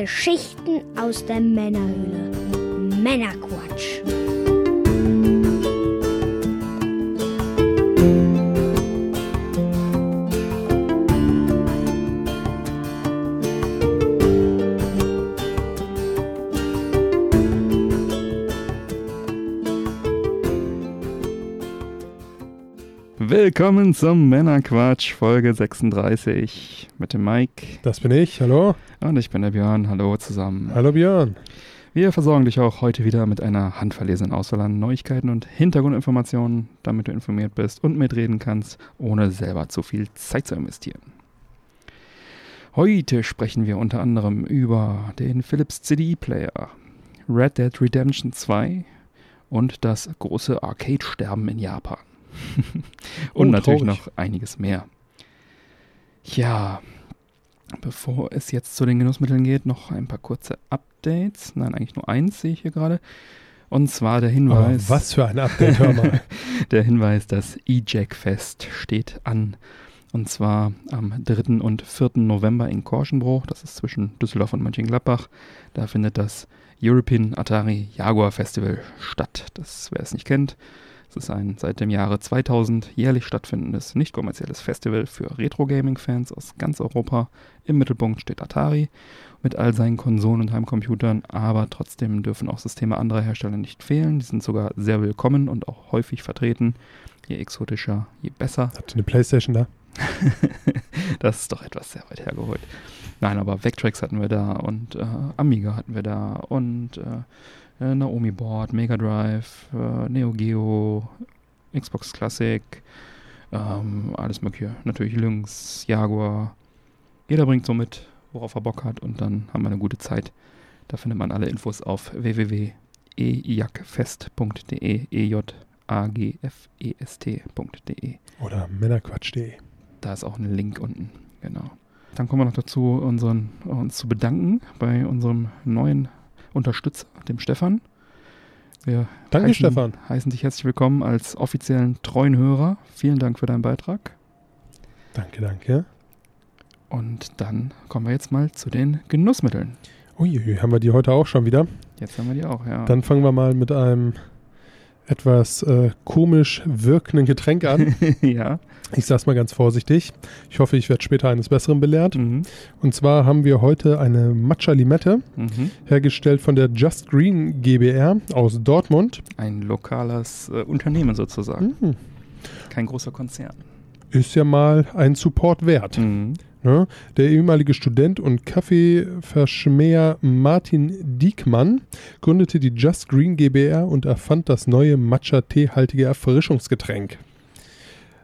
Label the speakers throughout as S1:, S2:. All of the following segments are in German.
S1: Geschichten aus der Männerhöhle. Männerquatsch.
S2: Willkommen zum Männerquatsch, Folge 36 mit dem Mike.
S3: Das bin ich, hallo.
S2: Und ich bin der Björn, hallo zusammen.
S3: Hallo Björn.
S2: Wir versorgen dich auch heute wieder mit einer handverlesenen Auswahl an Neuigkeiten und Hintergrundinformationen, damit du informiert bist und mitreden kannst, ohne selber zu viel Zeit zu investieren. Heute sprechen wir unter anderem über den Philips CD-Player, Red Dead Redemption 2 und das große Arcade-Sterben in Japan. und
S3: Oh,
S2: natürlich noch einiges mehr. Ja, bevor es jetzt zu den Genussmitteln geht, noch ein paar kurze Updates. Nein, eigentlich nur eins sehe ich hier gerade. Und zwar der Hinweis.
S3: was für ein Update, hör mal.
S2: Der Hinweis, das E-Jack Fest steht an. Und zwar am 3. und 4. November in Korschenbruch. Das ist zwischen Düsseldorf und Mönchengladbach. Da findet das European Atari Jaguar Festival statt. Das, wer es nicht kennt, es ist ein seit dem Jahre 2000 jährlich stattfindendes, nicht kommerzielles Festival für Retro-Gaming-Fans aus ganz Europa. Im Mittelpunkt steht Atari mit all seinen Konsolen und Heimcomputern, aber trotzdem dürfen auch Systeme anderer Hersteller nicht fehlen. Die sind sogar sehr willkommen und auch häufig vertreten. Je exotischer, je besser.
S3: Habt ihr eine Playstation da?
S2: das ist doch etwas sehr weit hergeholt. Nein, aber Vectrex hatten wir da und äh, Amiga hatten wir da und äh, äh, Naomi Board, Mega Drive, äh, Neo Geo, Xbox Classic, ähm, alles mögliche. Natürlich Lynx, Jaguar. Jeder bringt so mit, worauf er Bock hat und dann haben wir eine gute Zeit. Da findet man alle Infos auf www.ejagfest.de, e-j-a-g-f-e-s-t.de.
S3: Oder männerquatsch.de.
S2: Da ist auch ein Link unten. Genau. Dann kommen wir noch dazu, unseren, uns zu bedanken bei unserem neuen Unterstützer, dem Stefan. Wir
S3: Danke,
S2: heißen,
S3: Stefan.
S2: heißen dich herzlich willkommen als offiziellen treuen Hörer. Vielen Dank für deinen Beitrag.
S3: Danke, danke.
S2: Und dann kommen wir jetzt mal zu den Genussmitteln.
S3: Uiui, haben wir die heute auch schon wieder?
S2: Jetzt haben wir die auch, ja.
S3: Dann fangen wir mal mit einem etwas äh, komisch wirkenden Getränk an.
S2: ja.
S3: Ich sag's mal ganz vorsichtig. Ich hoffe, ich werde später eines Besseren belehrt.
S2: Mhm.
S3: Und zwar haben wir heute eine Matcha Limette,
S2: Mhm.
S3: hergestellt von der Just Green GbR aus Dortmund.
S2: Ein lokales äh, Unternehmen sozusagen.
S3: Mhm.
S2: Kein großer Konzern.
S3: Ist ja mal ein Support wert. Ne? Der ehemalige Student und Kaffeeverschmäher Martin Diekmann gründete die Just Green GbR und erfand das neue Matcha-Tee-haltige Erfrischungsgetränk.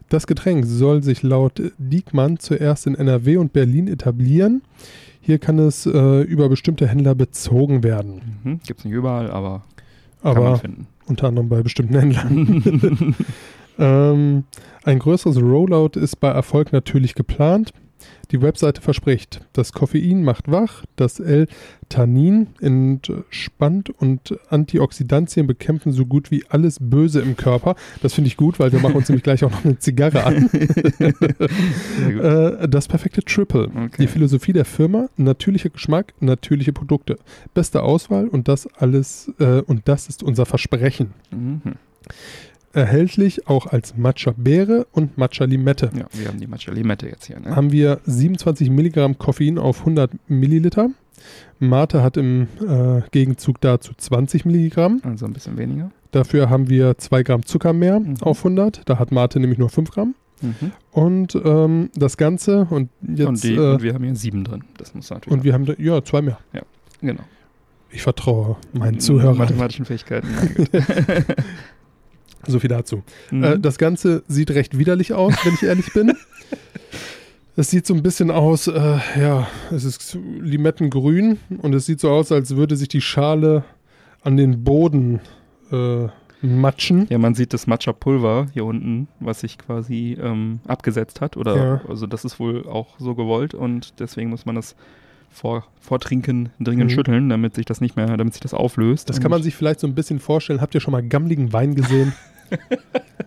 S3: Das Getränk soll sich laut Diekmann zuerst in NRW und Berlin etablieren. Hier kann es äh, über bestimmte Händler bezogen werden.
S2: Mhm. Gibt's nicht überall, aber kann man
S3: Aber
S2: finden.
S3: unter anderem bei bestimmten Händlern. Ähm, ein größeres Rollout ist bei Erfolg natürlich geplant. Die Webseite verspricht, das Koffein macht wach, das L-Tannin entspannt und Antioxidantien bekämpfen so gut wie alles Böse im Körper. Das finde ich gut, weil wir machen uns nämlich gleich auch noch eine Zigarre an. Äh, das perfekte Triple.
S2: Okay.
S3: Die Philosophie der Firma, natürlicher Geschmack, natürliche Produkte. Beste Auswahl und das alles, äh, und das ist unser Versprechen
S2: Mhm.
S3: Erhältlich auch als Matcha Beere und Matcha Limette.
S2: Ja, wir haben die Matcha Limette jetzt hier. Ne?
S3: Haben wir 27 Milligramm Koffein auf 100 Milliliter. Mate hat im äh, Gegenzug dazu 20 Milligramm.
S2: Also ein bisschen weniger.
S3: Dafür haben wir 2 Gramm Zucker mehr
S2: Mhm.
S3: auf 100. Da hat Mate nämlich nur 5 Gramm.
S2: Mhm.
S3: Und ähm, das Ganze und jetzt
S2: und, die,
S3: äh,
S2: und wir haben hier sieben drin. Das muss natürlich.
S3: und wir haben da, ja zwei mehr.
S2: genau.
S3: Ich vertraue meinen Zuhörern.
S2: Mathematischen Fähigkeiten.
S3: So viel dazu.
S2: Mhm.
S3: Äh, das Ganze sieht recht widerlich aus, wenn ich ehrlich bin. Es sieht so ein bisschen aus, äh, ja, es ist Limettengrün und es sieht so aus, als würde sich die Schale an den Boden äh, matschen.
S2: ja, man sieht das Matcha-Pulver hier unten, was sich quasi ähm, abgesetzt hat. Oder
S3: Ja.
S2: also das ist wohl auch so gewollt und deswegen muss man das vor, vor Trinken dringend
S3: Mhm.
S2: schütteln, damit sich das nicht mehr, damit sich das auflöst.
S3: Das kann man sich vielleicht so ein bisschen vorstellen. Habt ihr schon mal gammligen Wein gesehen?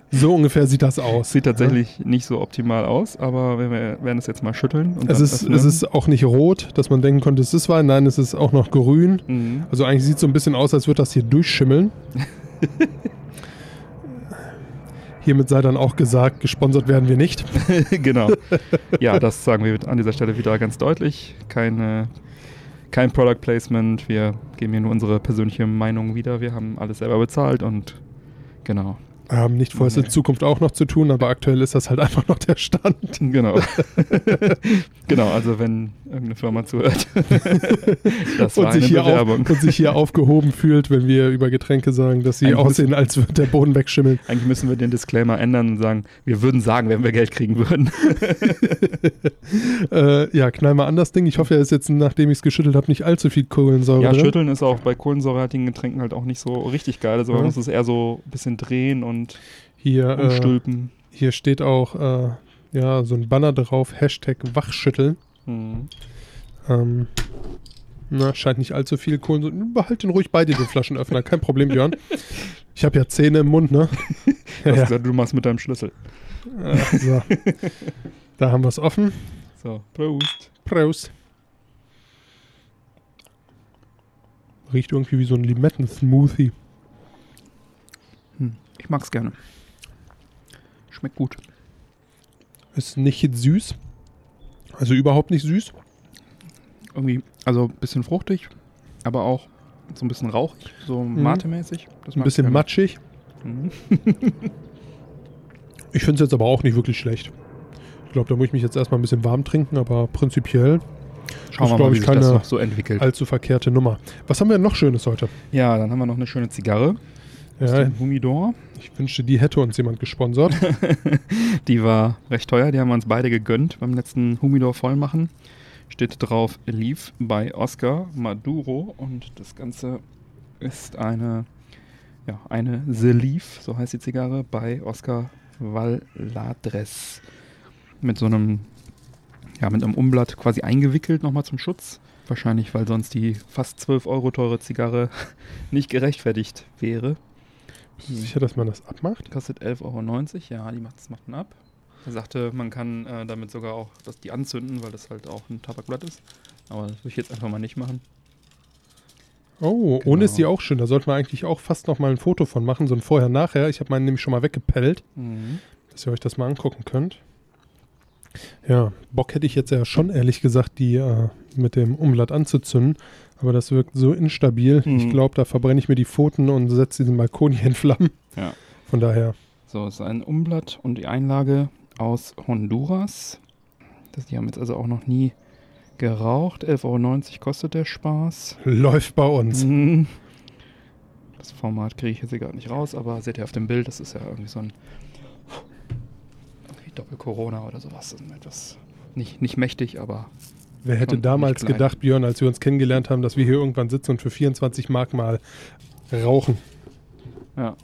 S3: So ungefähr sieht das aus.
S2: Sieht tatsächlich nicht so optimal aus, aber wir werden es jetzt mal schütteln.
S3: Es ist,
S2: öffnen.
S3: es ist auch nicht rot, dass man denken konnte, es ist Wein. Nein, es ist auch noch grün.
S2: Mhm.
S3: Also eigentlich sieht es so ein bisschen aus, als würde das hier durchschimmeln. Hiermit sei dann auch gesagt, gesponsert werden wir nicht.
S2: genau. Ja, das sagen wir an dieser Stelle wieder ganz deutlich. Keine, kein Product Placement. Wir geben hier nur unsere persönliche Meinung wieder. Wir haben alles selber bezahlt und genau.
S3: Haben nicht vor, es in
S2: Nee.
S3: Zukunft auch noch zu tun, aber aktuell ist das halt einfach noch der Stand.
S2: Genau. genau, also wenn irgendeine Firma zuhört.
S3: Und sich, auf, und sich hier aufgehoben fühlt, wenn wir über Getränke sagen, dass sie
S2: Eigentlich
S3: aussehen, als würde der Boden wegschimmeln.
S2: Eigentlich müssen wir den Disclaimer ändern und sagen, wir würden sagen, wenn wir Geld kriegen würden.
S3: Äh, ja, knall mal an das Ding. Ich hoffe, er ist jetzt, nachdem ich es geschüttelt habe, nicht allzu viel Kohlensäure
S2: Ja,
S3: drin.
S2: schütteln ist auch bei kohlensäurehaltigen Getränken halt auch nicht so richtig geil. Also man
S3: Ja.
S2: muss es eher so ein bisschen drehen und
S3: Hier, äh,
S2: umstülpen.
S3: hier steht auch äh, ja, so ein Banner drauf, Hashtag Wachschütteln.
S2: Hm.
S3: Ähm, na, scheint nicht allzu viel Kohlensäure. Behalt den ruhig bei dir, den Flaschenöffner. Kein Problem, Björn. Ich habe ja Zähne im Mund, ne?
S2: Du
S3: Ja, ja.
S2: gesagt, du machst mit deinem Schlüssel.
S3: Äh, so. Da haben wir es offen.
S2: So, Prost.
S3: Prost. Riecht irgendwie wie so ein Limetten-Smoothie.
S2: Ich mag's gerne. Schmeckt gut.
S3: Ist nicht süß. Also überhaupt nicht süß.
S2: Irgendwie, also ein bisschen fruchtig, aber auch so ein bisschen rauchig, so Mate-mäßig. Das
S3: Ein
S2: mag
S3: bisschen matschig.
S2: Mhm.
S3: Ich finde es jetzt aber auch nicht wirklich schlecht. Ich glaube, da muss ich mich jetzt erstmal ein bisschen warm trinken, aber prinzipiell
S2: Schauen
S3: Ist,
S2: wir
S3: glaub
S2: mal, wie
S3: ich,
S2: sich das
S3: keine
S2: noch so entwickelt.
S3: allzu verkehrte Nummer. Was haben wir denn noch Schönes heute?
S2: ja, dann haben wir noch eine schöne Zigarre. Aus
S3: Ja,
S2: dem Humidor.
S3: ich wünschte, die hätte uns jemand gesponsert.
S2: Die war recht teuer, die haben wir uns beide gegönnt beim letzten Humidor vollmachen. Steht drauf Leaf bei Oscar Maduro und das Ganze ist eine, ja, eine The Leaf, so heißt die Zigarre, bei Oscar Valladres. Mit so einem, ja, mit einem Umblatt quasi eingewickelt nochmal zum Schutz. Wahrscheinlich, weil sonst die fast 12 Euro teure Zigarre nicht gerechtfertigt wäre.
S3: Bist du sicher, dass man das abmacht?
S2: Kostet 11,90 Euro, ja, die macht, das macht man ab. Er sagte, man kann äh, damit sogar auch das, die anzünden, weil das halt auch ein Tabakblatt ist. Aber das würde ich jetzt einfach mal nicht machen.
S3: Oh,
S2: Genau.
S3: ohne ist die auch schön. Da sollte man eigentlich auch fast noch mal ein Foto von machen, so ein Vorher-Nachher. Ich habe meinen nämlich schon mal weggepellt, dass ihr euch das mal angucken könnt. Ja, Bock hätte ich jetzt ja schon ehrlich gesagt, die äh, mit dem Umblatt anzuzünden. Aber das wirkt so instabil.
S2: Mhm.
S3: Ich glaube, da verbrenne ich mir die Pfoten und setze diesen Balkon hier in Flammen.
S2: Ja.
S3: Von daher,
S2: So, es ist ein Umblatt und die Einlage aus Honduras. Das, die haben jetzt also auch noch nie geraucht. 11,90 Euro kostet der Spaß.
S3: läuft bei uns.
S2: Mhm. Das Format kriege ich jetzt hier gar nicht raus, aber seht ihr auf dem Bild, das ist ja irgendwie so ein Doppel-Corona oder sowas. Das ist Etwas nicht, nicht mächtig, aber
S3: Wer hätte damals gedacht, Björn, als wir uns kennengelernt haben, dass wir hier irgendwann sitzen und für 24 Mark mal rauchen?
S2: ja,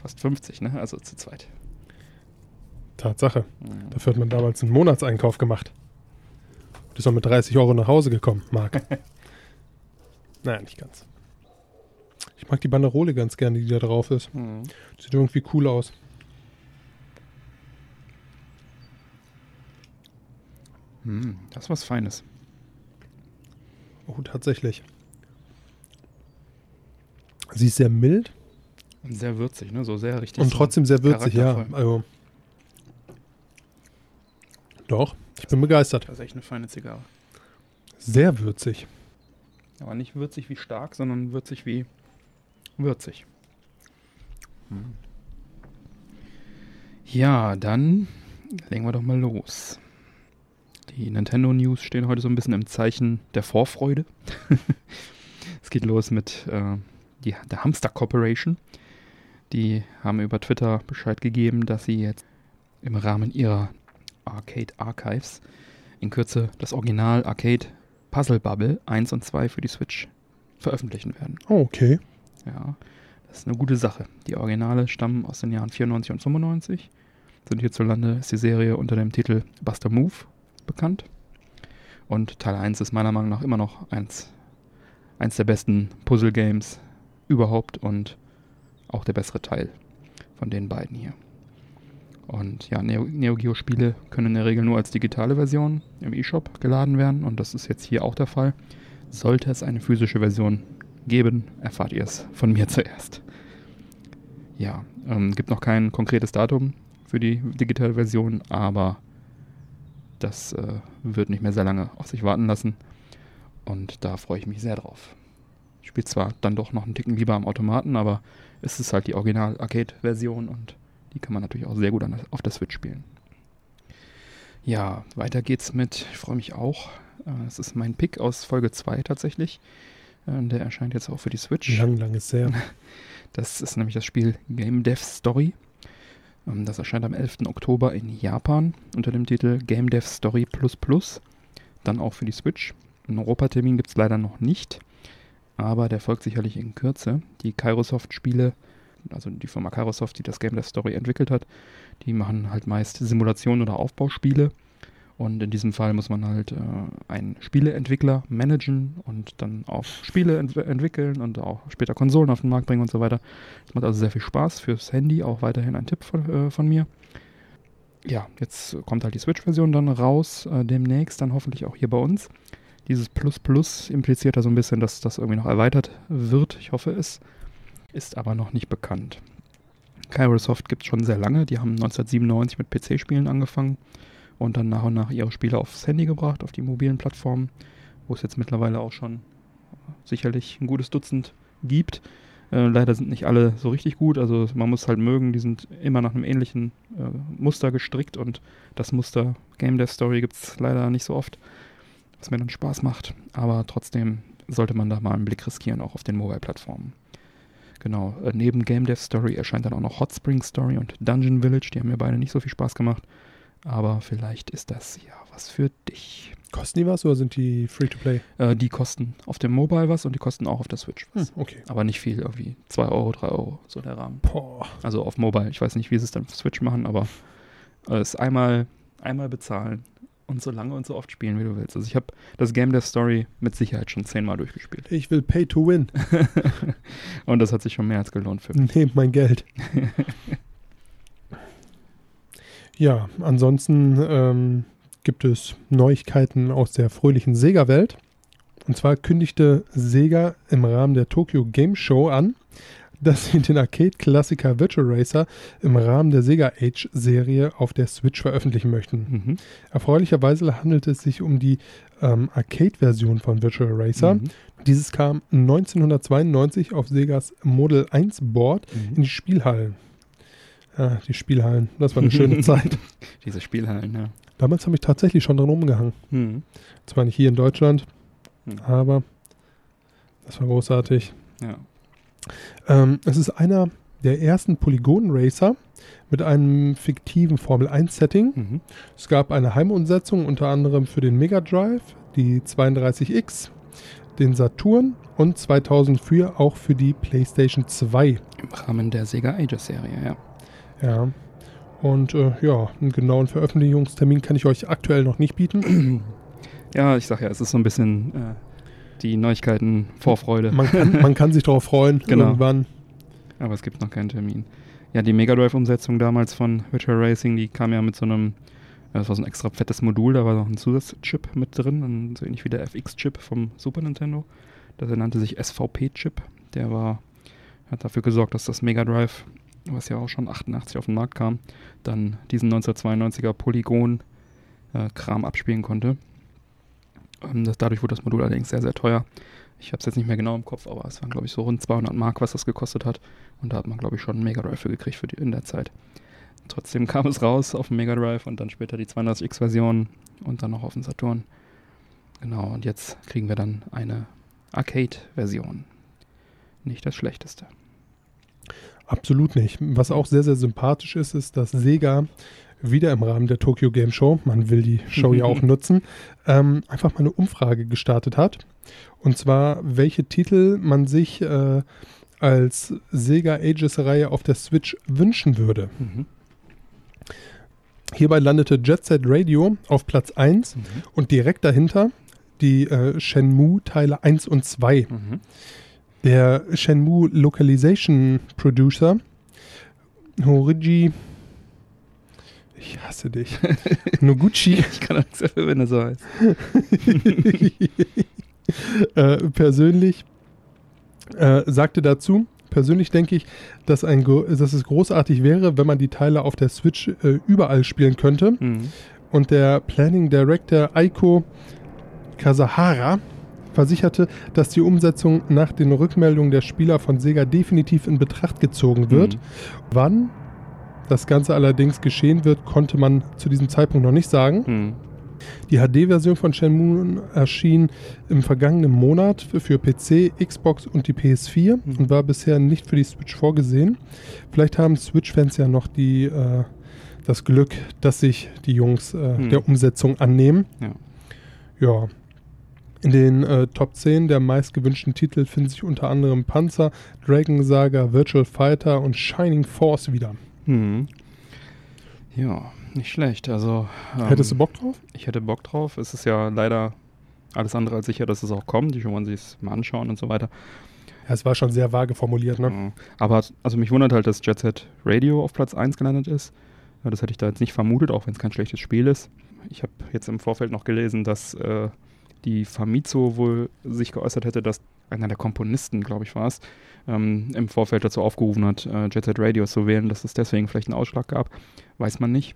S2: fast 50, ne? Also zu zweit.
S3: Tatsache.
S2: Mhm.
S3: Dafür hat man damals einen Monatseinkauf gemacht. Und ist auch mit 30 Euro nach Hause gekommen, Marc. naja, nicht ganz. Ich mag die Banderole ganz gerne, die da drauf ist.
S2: Mhm.
S3: Sieht irgendwie cool aus.
S2: Mhm, Das ist was Feines.
S3: Oh, tatsächlich. Sie ist sehr mild
S2: Und sehr würzig, ne? So sehr richtig.
S3: und
S2: so
S3: trotzdem sehr würzig, ja. Also. Doch, ich bin begeistert.
S2: Das ist echt eine feine Zigarre.
S3: Sehr würzig.
S2: Aber nicht würzig wie stark, sondern würzig wie würzig. Hm. Ja, dann legen wir doch mal los. Die Nintendo News stehen heute so ein bisschen im Zeichen der Vorfreude. es geht los mit äh, die, der Hamster Corporation. Die haben über Twitter Bescheid gegeben, dass sie jetzt im Rahmen ihrer Arcade Archives in Kürze das Original Arcade Puzzle Bubble 1 und 2 für die Switch veröffentlichen werden.
S3: Oh, okay.
S2: Ja, das ist eine gute Sache. Die Originale stammen aus den Jahren 94 und 95. Sind hierzulande ist die Serie unter dem Titel Buster Move bekannt. Und Teil 1 ist meiner Meinung nach immer noch eins, eins der besten Puzzle-Games überhaupt und auch der bessere Teil. von den beiden hier. Und ja, Neo, Neo Geo Spiele können in der Regel nur als digitale Version im eShop geladen werden und das ist jetzt hier auch der Fall. Sollte es eine physische Version geben, erfahrt ihr es von mir zuerst. Ja, ähm, gibt noch kein konkretes Datum für die digitale Version, aber das äh, wird nicht mehr sehr lange auf sich warten lassen und da freue ich mich sehr drauf. Ich spiele zwar dann doch noch einen Ticken lieber am Automaten, aber es ist halt die Original-Arcade-Version und die kann man natürlich auch sehr gut der, auf der Switch spielen. Ja, weiter geht's mit, ich freue mich auch, äh, es ist mein Pick aus Folge 2 tatsächlich. Äh, der erscheint jetzt auch für die Switch.
S3: Lang, lang ist sehr.
S2: Das ist nämlich das Spiel Game Dev Story. Ähm, das erscheint am 11. Oktober in Japan unter dem Titel Game Dev Story Plus Plus. Dann auch für die Switch. Einen Europatermin gibt es leider noch nicht, aber der folgt sicherlich in Kürze. Die Kairosoft-Spiele, also die Firma Kairosoft, die das Game Dev Story entwickelt hat, die machen halt meist Simulationen oder Aufbauspiele. Und in diesem Fall muss man halt äh, einen Spieleentwickler managen und dann auch Spiele ent entwickeln und auch später Konsolen auf den Markt bringen und so weiter. Das macht also sehr viel Spaß fürs Handy, auch weiterhin ein Tipp von, äh, von mir. Ja, jetzt kommt halt die Switch-Version dann raus, äh, demnächst dann hoffentlich auch hier bei uns. Dieses Plus Plus impliziert da so ein bisschen, dass das irgendwie noch erweitert wird. Ich hoffe es. Ist aber noch nicht bekannt. Kairosoft gibt es schon sehr lange. Die haben 1997 mit PC-Spielen angefangen und dann nach und nach ihre Spiele aufs Handy gebracht, auf die mobilen Plattformen, wo es jetzt mittlerweile auch schon sicherlich ein gutes Dutzend gibt. Äh, leider sind nicht alle so richtig gut, also man muss halt mögen, die sind immer nach einem ähnlichen äh, Muster gestrickt und das Muster Game Dev Story gibt es leider nicht so oft, was mir dann Spaß macht, aber trotzdem sollte man da mal einen Blick riskieren, auch auf den Mobile-Plattformen. Genau, äh, neben Game Dev Story erscheint dann auch noch Hot Spring Story und Dungeon Village, die haben mir beide nicht so viel Spaß gemacht. Aber vielleicht ist das ja was für dich.
S3: Kosten die was oder sind die Free-to-Play?
S2: Äh, die kosten auf dem Mobile was und die kosten auch auf der Switch was.
S3: Hm, okay.
S2: Aber nicht viel, irgendwie 2 Euro, 3 Euro, so der Rahmen.
S3: Boah.
S2: Also auf Mobile. Ich weiß nicht, wie sie es dann auf Switch machen, aber es einmal, einmal bezahlen und so lange und so oft spielen, wie du willst. Also ich habe das Game Dev Story mit Sicherheit schon zehnmal durchgespielt.
S3: Ich will Pay to Win.
S2: und das hat sich schon mehr als gelohnt für mich.
S3: Nehmt mein Geld. Ja, ansonsten ähm, gibt es Neuigkeiten aus der fröhlichen Sega-Welt. Und zwar kündigte Sega im Rahmen der Tokyo Game Show an, dass sie den Arcade-Klassiker Virtual Racer im Rahmen der Sega Age-Serie auf der Switch veröffentlichen möchten. Mhm. Erfreulicherweise handelt es sich um die ähm, Arcade-Version von Virtual Racer. Mhm. Dieses kam 1992 auf Segas Model 1 Board mhm. in die Spielhallen. Ja, die Spielhallen. Das war eine schöne Zeit.
S2: Diese Spielhallen, ja.
S3: Damals habe ich tatsächlich schon dran umgehangen. Hm. Zwar nicht hier in Deutschland, hm. aber das war großartig.
S2: Ja.
S3: Ähm, es ist einer der ersten Polygon-Racer mit einem fiktiven Formel-1-Setting. Mhm. Es gab eine Heimumsetzung unter anderem für den Mega Drive, die 32X, den Saturn und 2004 auch für die PlayStation 2. Im
S2: Rahmen der Sega Ages-Serie, ja.
S3: Ja. Und äh, ja, einen genauen Veröffentlichungstermin kann ich euch aktuell noch nicht bieten.
S2: Ja, ich sag ja, es ist so ein bisschen äh, die Neuigkeiten Vorfreude.
S3: Man kann, man kann sich darauf freuen, genau. irgendwann.
S2: Aber es gibt noch keinen Termin. Ja, die Mega Drive-Umsetzung damals von Virtual Racing, die kam ja mit so einem, das war so ein extra fettes Modul, da war noch ein Zusatzchip mit drin, so ähnlich wie der FX-Chip vom Super Nintendo. Das nannte sich SVP-Chip. Der war, hat dafür gesorgt, dass das Mega Drive was ja auch schon 88 auf den Markt kam, dann diesen 1992er Polygon-Kram äh, abspielen konnte. Ähm, das, dadurch wurde das Modul allerdings sehr, sehr teuer. Ich habe es jetzt nicht mehr genau im Kopf, aber es waren, glaube ich, so rund 200 Mark, was das gekostet hat. Und da hat man, glaube ich, schon einen Mega Drive für gekriegt für die, in der Zeit. Trotzdem kam es raus auf dem Mega Drive und dann später die 32X-Version und dann noch auf dem Saturn. Genau, und jetzt kriegen wir dann eine Arcade-Version. Nicht das Schlechteste.
S3: Absolut nicht. Was auch sehr, sehr sympathisch ist, ist, dass Sega wieder im Rahmen der Tokyo Game Show, man will die Show ja auch nutzen, ähm, einfach mal eine Umfrage gestartet hat. Und zwar, welche Titel man sich äh, als Sega Ages-Reihe auf der Switch wünschen würde. Mhm. Hierbei landete Jet Set Radio auf Platz 1 mhm. und direkt dahinter die äh, Shenmue Teile 1 und 2. Mhm. Der Shenmue Localization Producer Horigi. Ich hasse dich. Noguchi.
S2: Ich kann auch nichts dafür, wenn er so heißt.
S3: äh, persönlich äh, sagte dazu, persönlich denke ich, dass, ein, dass es großartig wäre, wenn man die Teile auf der Switch äh, überall spielen könnte.
S2: Mhm.
S3: Und der Planning Director Aiko Kasahara versicherte, dass die Umsetzung nach den Rückmeldungen der Spieler von Sega definitiv in Betracht gezogen wird.
S2: Mhm.
S3: Wann das Ganze allerdings geschehen wird, konnte man zu diesem Zeitpunkt noch nicht sagen.
S2: Mhm.
S3: Die HD-Version von Shenmue erschien im vergangenen Monat für- PC, Xbox und die PS4
S2: Mhm.
S3: und war bisher nicht für die Switch vorgesehen. Vielleicht haben Switch-Fans ja noch die, äh, das Glück, dass sich die Jungs äh,
S2: Mhm.
S3: der Umsetzung annehmen.
S2: Ja.
S3: Ja. In den äh, Top 10 der meistgewünschten Titel finden sich unter anderem Panzer, Dragon Saga, Virtual Fighter und Shining Force wieder.
S2: Mhm. Ja, nicht schlecht. Also, ähm,
S3: Hättest du Bock drauf?
S2: Ich hätte Bock drauf. Es ist ja leider alles andere als sicher, dass es auch kommt. Die wollen sich es mal anschauen und so weiter.
S3: Ja, es war schon sehr vage formuliert, ne?
S2: Ja. Aber also mich wundert halt, dass Jet Set Radio auf Platz 1 gelandet ist. Ja, das hätte ich da jetzt nicht vermutet, auch wenn es kein schlechtes Spiel ist. Ich habe jetzt im Vorfeld noch gelesen, dass äh, die Famitsu wohl sich geäußert hätte, dass einer der Komponisten, glaube ich, war es, ähm, im Vorfeld dazu aufgerufen hat, äh, Jet Set Radio zu wählen, dass es deswegen vielleicht einen Ausschlag gab. Weiß man nicht.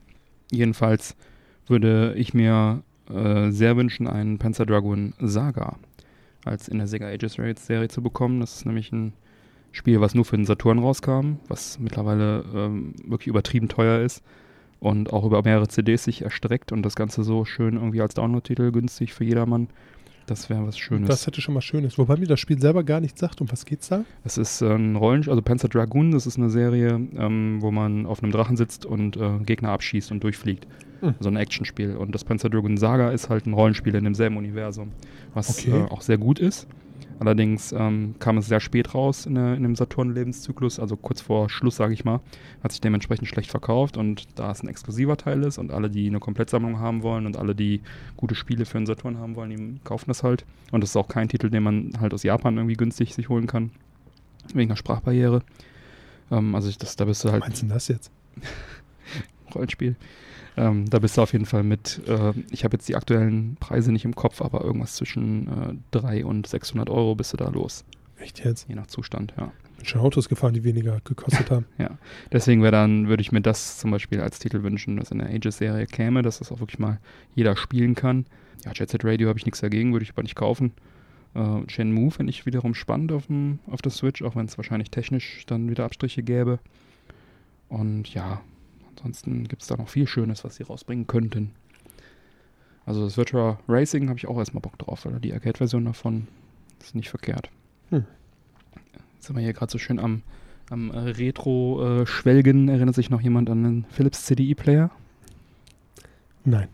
S2: Jedenfalls würde ich mir äh, sehr wünschen, einen Panzer Dragoon Saga als in der Sega Ages Raids Serie zu bekommen. Das ist nämlich ein Spiel, was nur für den Saturn rauskam, was mittlerweile ähm, wirklich übertrieben teuer ist und auch über mehrere CDs sich erstreckt und das Ganze so schön irgendwie als Download-Titel günstig für jedermann. Das wäre was Schönes.
S3: Das hätte schon mal Schönes. Wobei mir das Spiel selber gar nichts sagt. Um was geht's da?
S2: Es ist äh, ein Rollenspiel, also Panzer Dragoon, das ist eine Serie, ähm, wo man auf einem Drachen sitzt und äh, Gegner abschießt und durchfliegt.
S3: Hm.
S2: So ein Actionspiel. Und das Panzer Dragoon Saga ist halt ein Rollenspiel in demselben Universum, was
S3: Okay.
S2: äh, auch sehr gut ist. Allerdings ähm, kam es sehr spät raus in, der, in dem Saturn-Lebenszyklus, also kurz vor Schluss, sage ich mal. Hat sich dementsprechend schlecht verkauft und da es ein exklusiver Teil ist und alle, die eine Komplettsammlung haben wollen und alle, die gute Spiele für den Saturn haben wollen, die kaufen das halt. Und das ist auch kein Titel, den man halt aus Japan irgendwie günstig sich holen kann. Wegen der Sprachbarriere. Ähm, also ich, das, da bist du halt
S3: Meinst du denn das jetzt?
S2: Rollenspiel. Ähm, da bist du auf jeden Fall mit, äh, ich habe jetzt die aktuellen Preise nicht im Kopf, aber irgendwas zwischen äh, 300 und 600 Euro bist du da los.
S3: Echt jetzt?
S2: Je nach Zustand, ja.
S3: Bin schon Autos gefahren, die weniger gekostet haben.
S2: Deswegen wäre dann, würde ich mir das zum Beispiel als Titel wünschen, dass in der Ages-Serie käme, dass das auch wirklich mal jeder spielen kann. Ja, Jet Set Radio habe ich nichts dagegen, würde ich aber nicht kaufen. Äh, Shenmue finde ich wiederum spannend auf, dem, auf der Switch, auch wenn es wahrscheinlich technisch dann wieder Abstriche gäbe. Und ja, ansonsten gibt es da noch viel Schönes, was sie rausbringen könnten. Also das Virtual Racing habe ich auch erstmal Bock drauf, weil die Arcade-Version davon ist nicht verkehrt.
S3: Hm.
S2: Jetzt sind wir hier gerade so schön am, am äh, Retro-Schwelgen. Erinnert sich noch jemand an den Philips CDI-Player?
S3: Nein.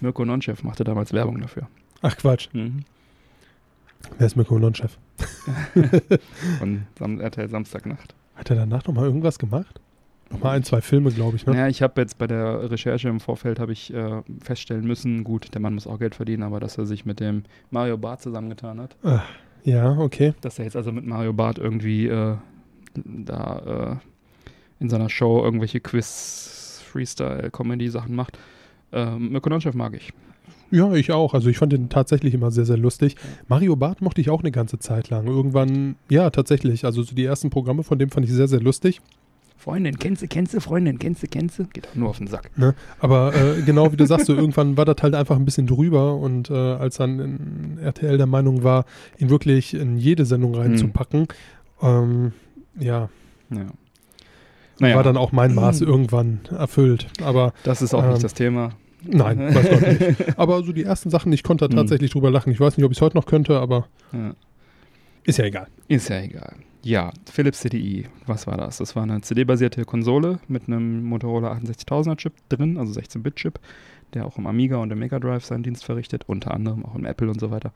S2: Mirko Nonchef machte damals Werbung dafür.
S3: Ach Quatsch.
S2: Mhm.
S3: Wer ist Mirko Non-Chef?
S2: Von Sam RTL Samstagnacht.
S3: Hat er danach nochmal irgendwas gemacht? Nochmal ein, zwei Filme, glaube ich, ne?
S2: Naja, ich habe jetzt bei der Recherche im Vorfeld habe ich äh, feststellen müssen, gut, der Mann muss auch Geld verdienen, aber dass er sich mit dem Mario Barth zusammengetan hat.
S3: Ah, ja, okay.
S2: Dass er jetzt also mit Mario Barth irgendwie äh, da äh, in seiner Show irgendwelche Quiz, Freestyle, Comedy-Sachen macht. Ähm, Mirko Nonchef mag ich.
S3: Ja, ich auch. Also ich fand den tatsächlich immer sehr, sehr lustig. Mario Barth mochte ich auch eine ganze Zeit lang. Irgendwann, ja, tatsächlich. Also so die ersten Programme von dem fand ich sehr, sehr lustig.
S2: Freundin, kennst du, kennst du, Freundin, kennst du, kennst du? Geht doch nur auf den Sack.
S3: Aber äh, genau wie du sagst, so irgendwann war das halt einfach ein bisschen drüber. Und äh, als dann in RTL der Meinung war, ihn wirklich in jede Sendung reinzupacken, ähm, ja,
S2: Ja. Naja,
S3: war dann auch mein Maß irgendwann erfüllt. Aber
S2: das ist auch
S3: ähm,
S2: nicht das Thema.
S3: nein, weiß Gott nicht. Aber so die ersten Sachen, ich konnte da
S2: Hm.
S3: tatsächlich drüber lachen. Ich weiß nicht, ob ich es heute noch könnte, aber
S2: Ja.
S3: ist ja egal.
S2: Ist ja egal. Ja, Philips CDI, was war das? Das war eine CD-basierte Konsole mit einem Motorola 68000er Chip drin, also 16-Bit-Chip, der auch im Amiga und im Mega Drive seinen Dienst verrichtet, unter anderem auch im Apple und so weiter.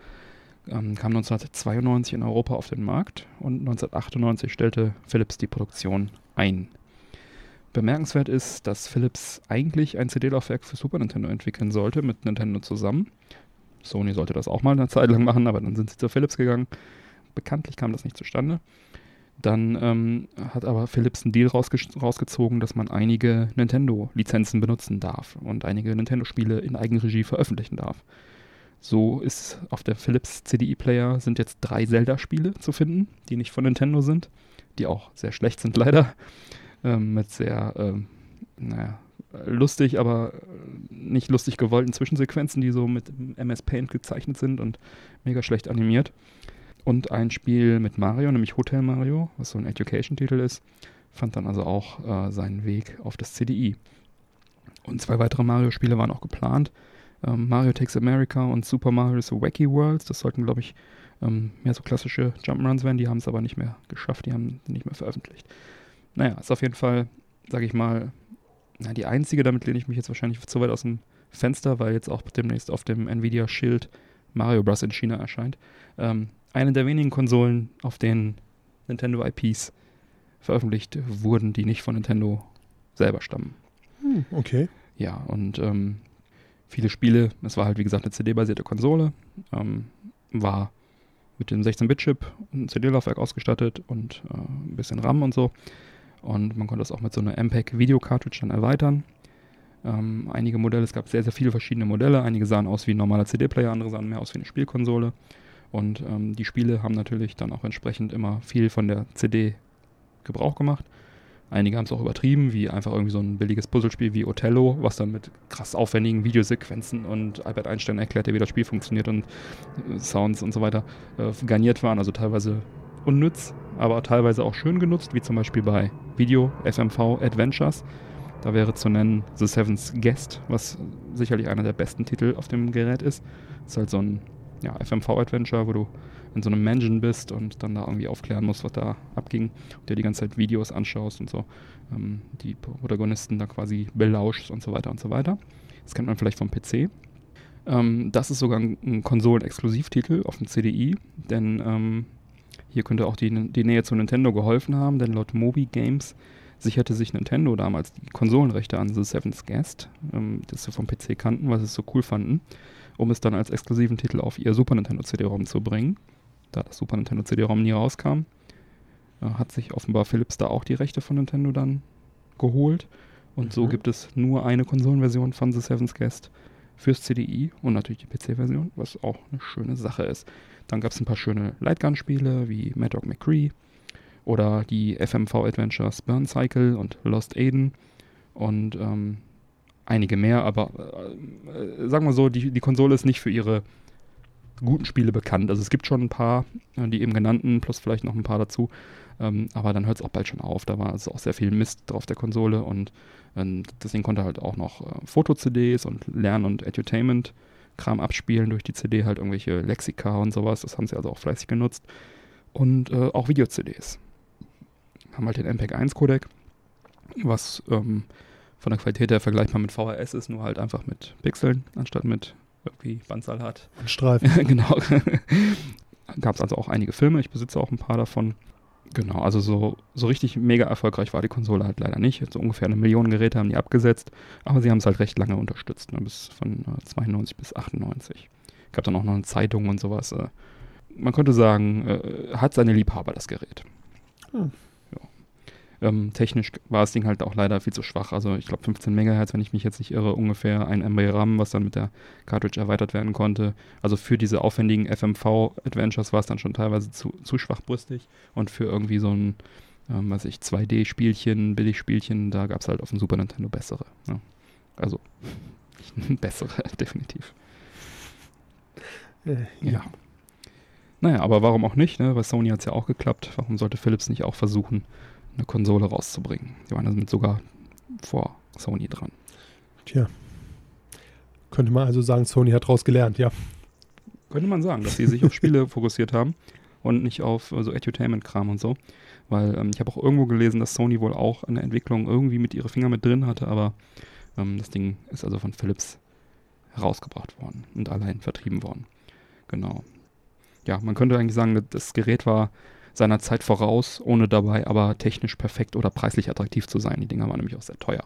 S2: Ähm, kam 1992 in Europa auf den Markt und 1998 stellte Philips die Produktion ein. Bemerkenswert ist, dass Philips eigentlich ein CD-Laufwerk für Super Nintendo entwickeln sollte, mit Nintendo zusammen. Sony sollte das auch mal eine Zeit lang machen, aber dann sind sie zu Philips gegangen. Bekanntlich kam das nicht zustande. Dann ähm, hat aber Philips einen Deal rausge rausgezogen, dass man einige Nintendo-Lizenzen benutzen darf und einige Nintendo-Spiele in Eigenregie veröffentlichen darf. So ist auf der Philips CDI-Player sind jetzt drei Zelda-Spiele zu finden, die nicht von Nintendo sind, die auch sehr schlecht sind leider, ähm, mit sehr, ähm, naja, lustig, aber nicht lustig gewollten Zwischensequenzen, die so mit MS Paint gezeichnet sind und mega schlecht animiert und ein Spiel mit Mario, nämlich Hotel Mario, was so ein Education-Titel ist, fand dann also auch äh, seinen Weg auf das CDI. Und zwei weitere Mario-Spiele waren auch geplant. Ähm, Mario Takes America und Super Mario The Wacky Worlds. Das sollten, glaube ich, ähm, mehr so klassische Jump'n'Runs werden. Die haben es aber nicht mehr geschafft, die haben nicht mehr veröffentlicht. Naja, ist auf jeden Fall, sage ich mal, na, die einzige, damit lehne ich mich jetzt wahrscheinlich zu weit aus dem Fenster, weil jetzt auch demnächst auf dem Nvidia Shield Mario Bros. in China erscheint. Ähm, eine der wenigen Konsolen, auf denen Nintendo IPs veröffentlicht wurden, die nicht von Nintendo selber stammen.
S3: Hm, okay.
S2: Ja, und ähm, viele Spiele, es war halt wie gesagt eine CD-basierte Konsole, ähm, war mit dem 16-Bit-Chip und CD-Laufwerk ausgestattet und äh, ein bisschen RAM und so. Und man konnte das auch mit so einer MPEG-Video-Cartridge dann erweitern. Ähm, einige Modelle, es gab sehr, sehr viele verschiedene Modelle. Einige sahen aus wie ein normaler CD-Player, andere sahen mehr aus wie eine Spielkonsole. Und ähm, die Spiele haben natürlich dann auch entsprechend immer viel von der CD Gebrauch gemacht. Einige haben es auch übertrieben, wie einfach irgendwie so ein billiges Puzzlespiel wie Othello, was dann mit krass aufwendigen Videosequenzen und Albert Einstein erklärte, wie das Spiel funktioniert und äh, Sounds und so weiter äh, garniert waren. Also teilweise unnütz, aber teilweise auch schön genutzt, wie zum Beispiel bei Video FMV Adventures. Da wäre zu nennen The Seventh Guest, was sicherlich einer der besten Titel auf dem Gerät ist. Ist halt so ein ja, FMV-Adventure, wo du in so einem Mansion bist und dann da irgendwie aufklären musst, was da abging. Und dir die ganze Zeit Videos anschaust und so. Ähm, die Protagonisten da quasi belauschst und so weiter und so weiter. Das kennt man vielleicht vom PC. Ähm, das ist sogar ein, ein Konsolen-Exklusivtitel auf dem CDI, denn ähm, hier könnte auch die, die Nähe zu Nintendo geholfen haben, denn laut Moby Games sicherte sich Nintendo damals die Konsolenrechte an The Seventh Guest, ähm, das sie vom PC kannten, was sie so cool fanden um es dann als exklusiven Titel auf ihr Super Nintendo CD-ROM zu bringen. Da das Super Nintendo CD-ROM nie rauskam, äh, hat sich offenbar Philips da auch die Rechte von Nintendo dann geholt. Und mhm. so gibt es nur eine Konsolenversion von The Seventh Guest fürs CDI und natürlich die PC-Version, was auch eine schöne Sache ist. Dann gab es ein paar schöne Lightgun-Spiele wie Mad Dog McCree oder die FMV-Adventures Burn Cycle und Lost Aiden und ähm, einige mehr, aber äh, sagen wir so, die, die Konsole ist nicht für ihre guten Spiele bekannt. Also es gibt schon ein paar, äh, die eben genannten, plus vielleicht noch ein paar dazu. Ähm, aber dann hört es auch bald schon auf. Da war also auch sehr viel Mist drauf der Konsole und ähm, deswegen konnte halt auch noch äh, Foto-CDs und Lern- und Edutainment-Kram abspielen durch die CD, halt irgendwelche Lexika und sowas. Das haben sie also auch fleißig genutzt. Und äh, auch Video-CDs. Haben halt den MPEG-1-Codec, was ähm, von der Qualität her vergleichbar mit VHS ist, nur halt einfach mit Pixeln anstatt mit irgendwie Bandzahl hat.
S3: Und Streifen.
S2: genau. Gab es also auch einige Filme, ich besitze auch ein paar davon. Genau, also so, so richtig mega erfolgreich war die Konsole halt leider nicht. So ungefähr eine Million Geräte haben die abgesetzt, aber sie haben es halt recht lange unterstützt, ne, bis von äh, 92 bis 98. Gab dann auch noch eine Zeitung und sowas. Äh. Man könnte sagen, äh, hat seine Liebhaber das Gerät. Hm. Ähm, technisch war das Ding halt auch leider viel zu schwach. Also ich glaube 15 MHz, wenn ich mich jetzt nicht irre, ungefähr ein MB RAM, was dann mit der Cartridge erweitert werden konnte. Also für diese aufwendigen FMV-Adventures war es dann schon teilweise zu, zu schwachbrüstig. Und für irgendwie so ein, ähm, was ich, 2D-Spielchen, Billigspielchen, da gab es halt auf dem Super Nintendo bessere. Ja. Also bessere, definitiv.
S3: Äh, ja. ja.
S2: Naja, aber warum auch nicht, ne? Bei Sony hat es ja auch geklappt. Warum sollte Philips nicht auch versuchen, eine Konsole rauszubringen. Die waren damit sogar vor Sony dran.
S3: Tja. Könnte man also sagen, Sony hat daraus gelernt, ja.
S2: Könnte man sagen, dass sie sich auf Spiele fokussiert haben und nicht auf so also Edutainment-Kram und so. Weil ähm, ich habe auch irgendwo gelesen, dass Sony wohl auch an der Entwicklung irgendwie mit ihre Finger mit drin hatte, aber ähm, das Ding ist also von Philips herausgebracht worden und allein vertrieben worden. Genau. Ja, man könnte eigentlich sagen, das Gerät war seiner Zeit voraus, ohne dabei aber technisch perfekt oder preislich attraktiv zu sein. Die Dinger waren nämlich auch sehr teuer.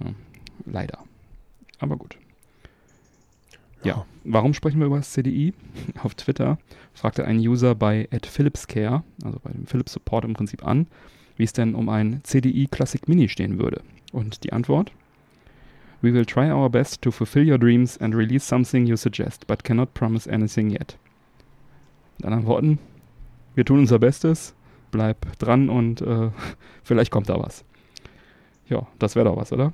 S2: Ja, leider. Aber gut. Ja. Warum sprechen wir über das CDI? Auf Twitter fragte ein User bei @philipscare, also bei dem Philips Support im Prinzip an, wie es denn um ein CDI Classic Mini stehen würde. Und die Antwort? We will try our best to fulfill your dreams and release something you suggest, but cannot promise anything yet. Mit anderen Worten, wir tun unser Bestes, bleib dran und äh, vielleicht kommt da was. Ja, das wäre doch was, oder?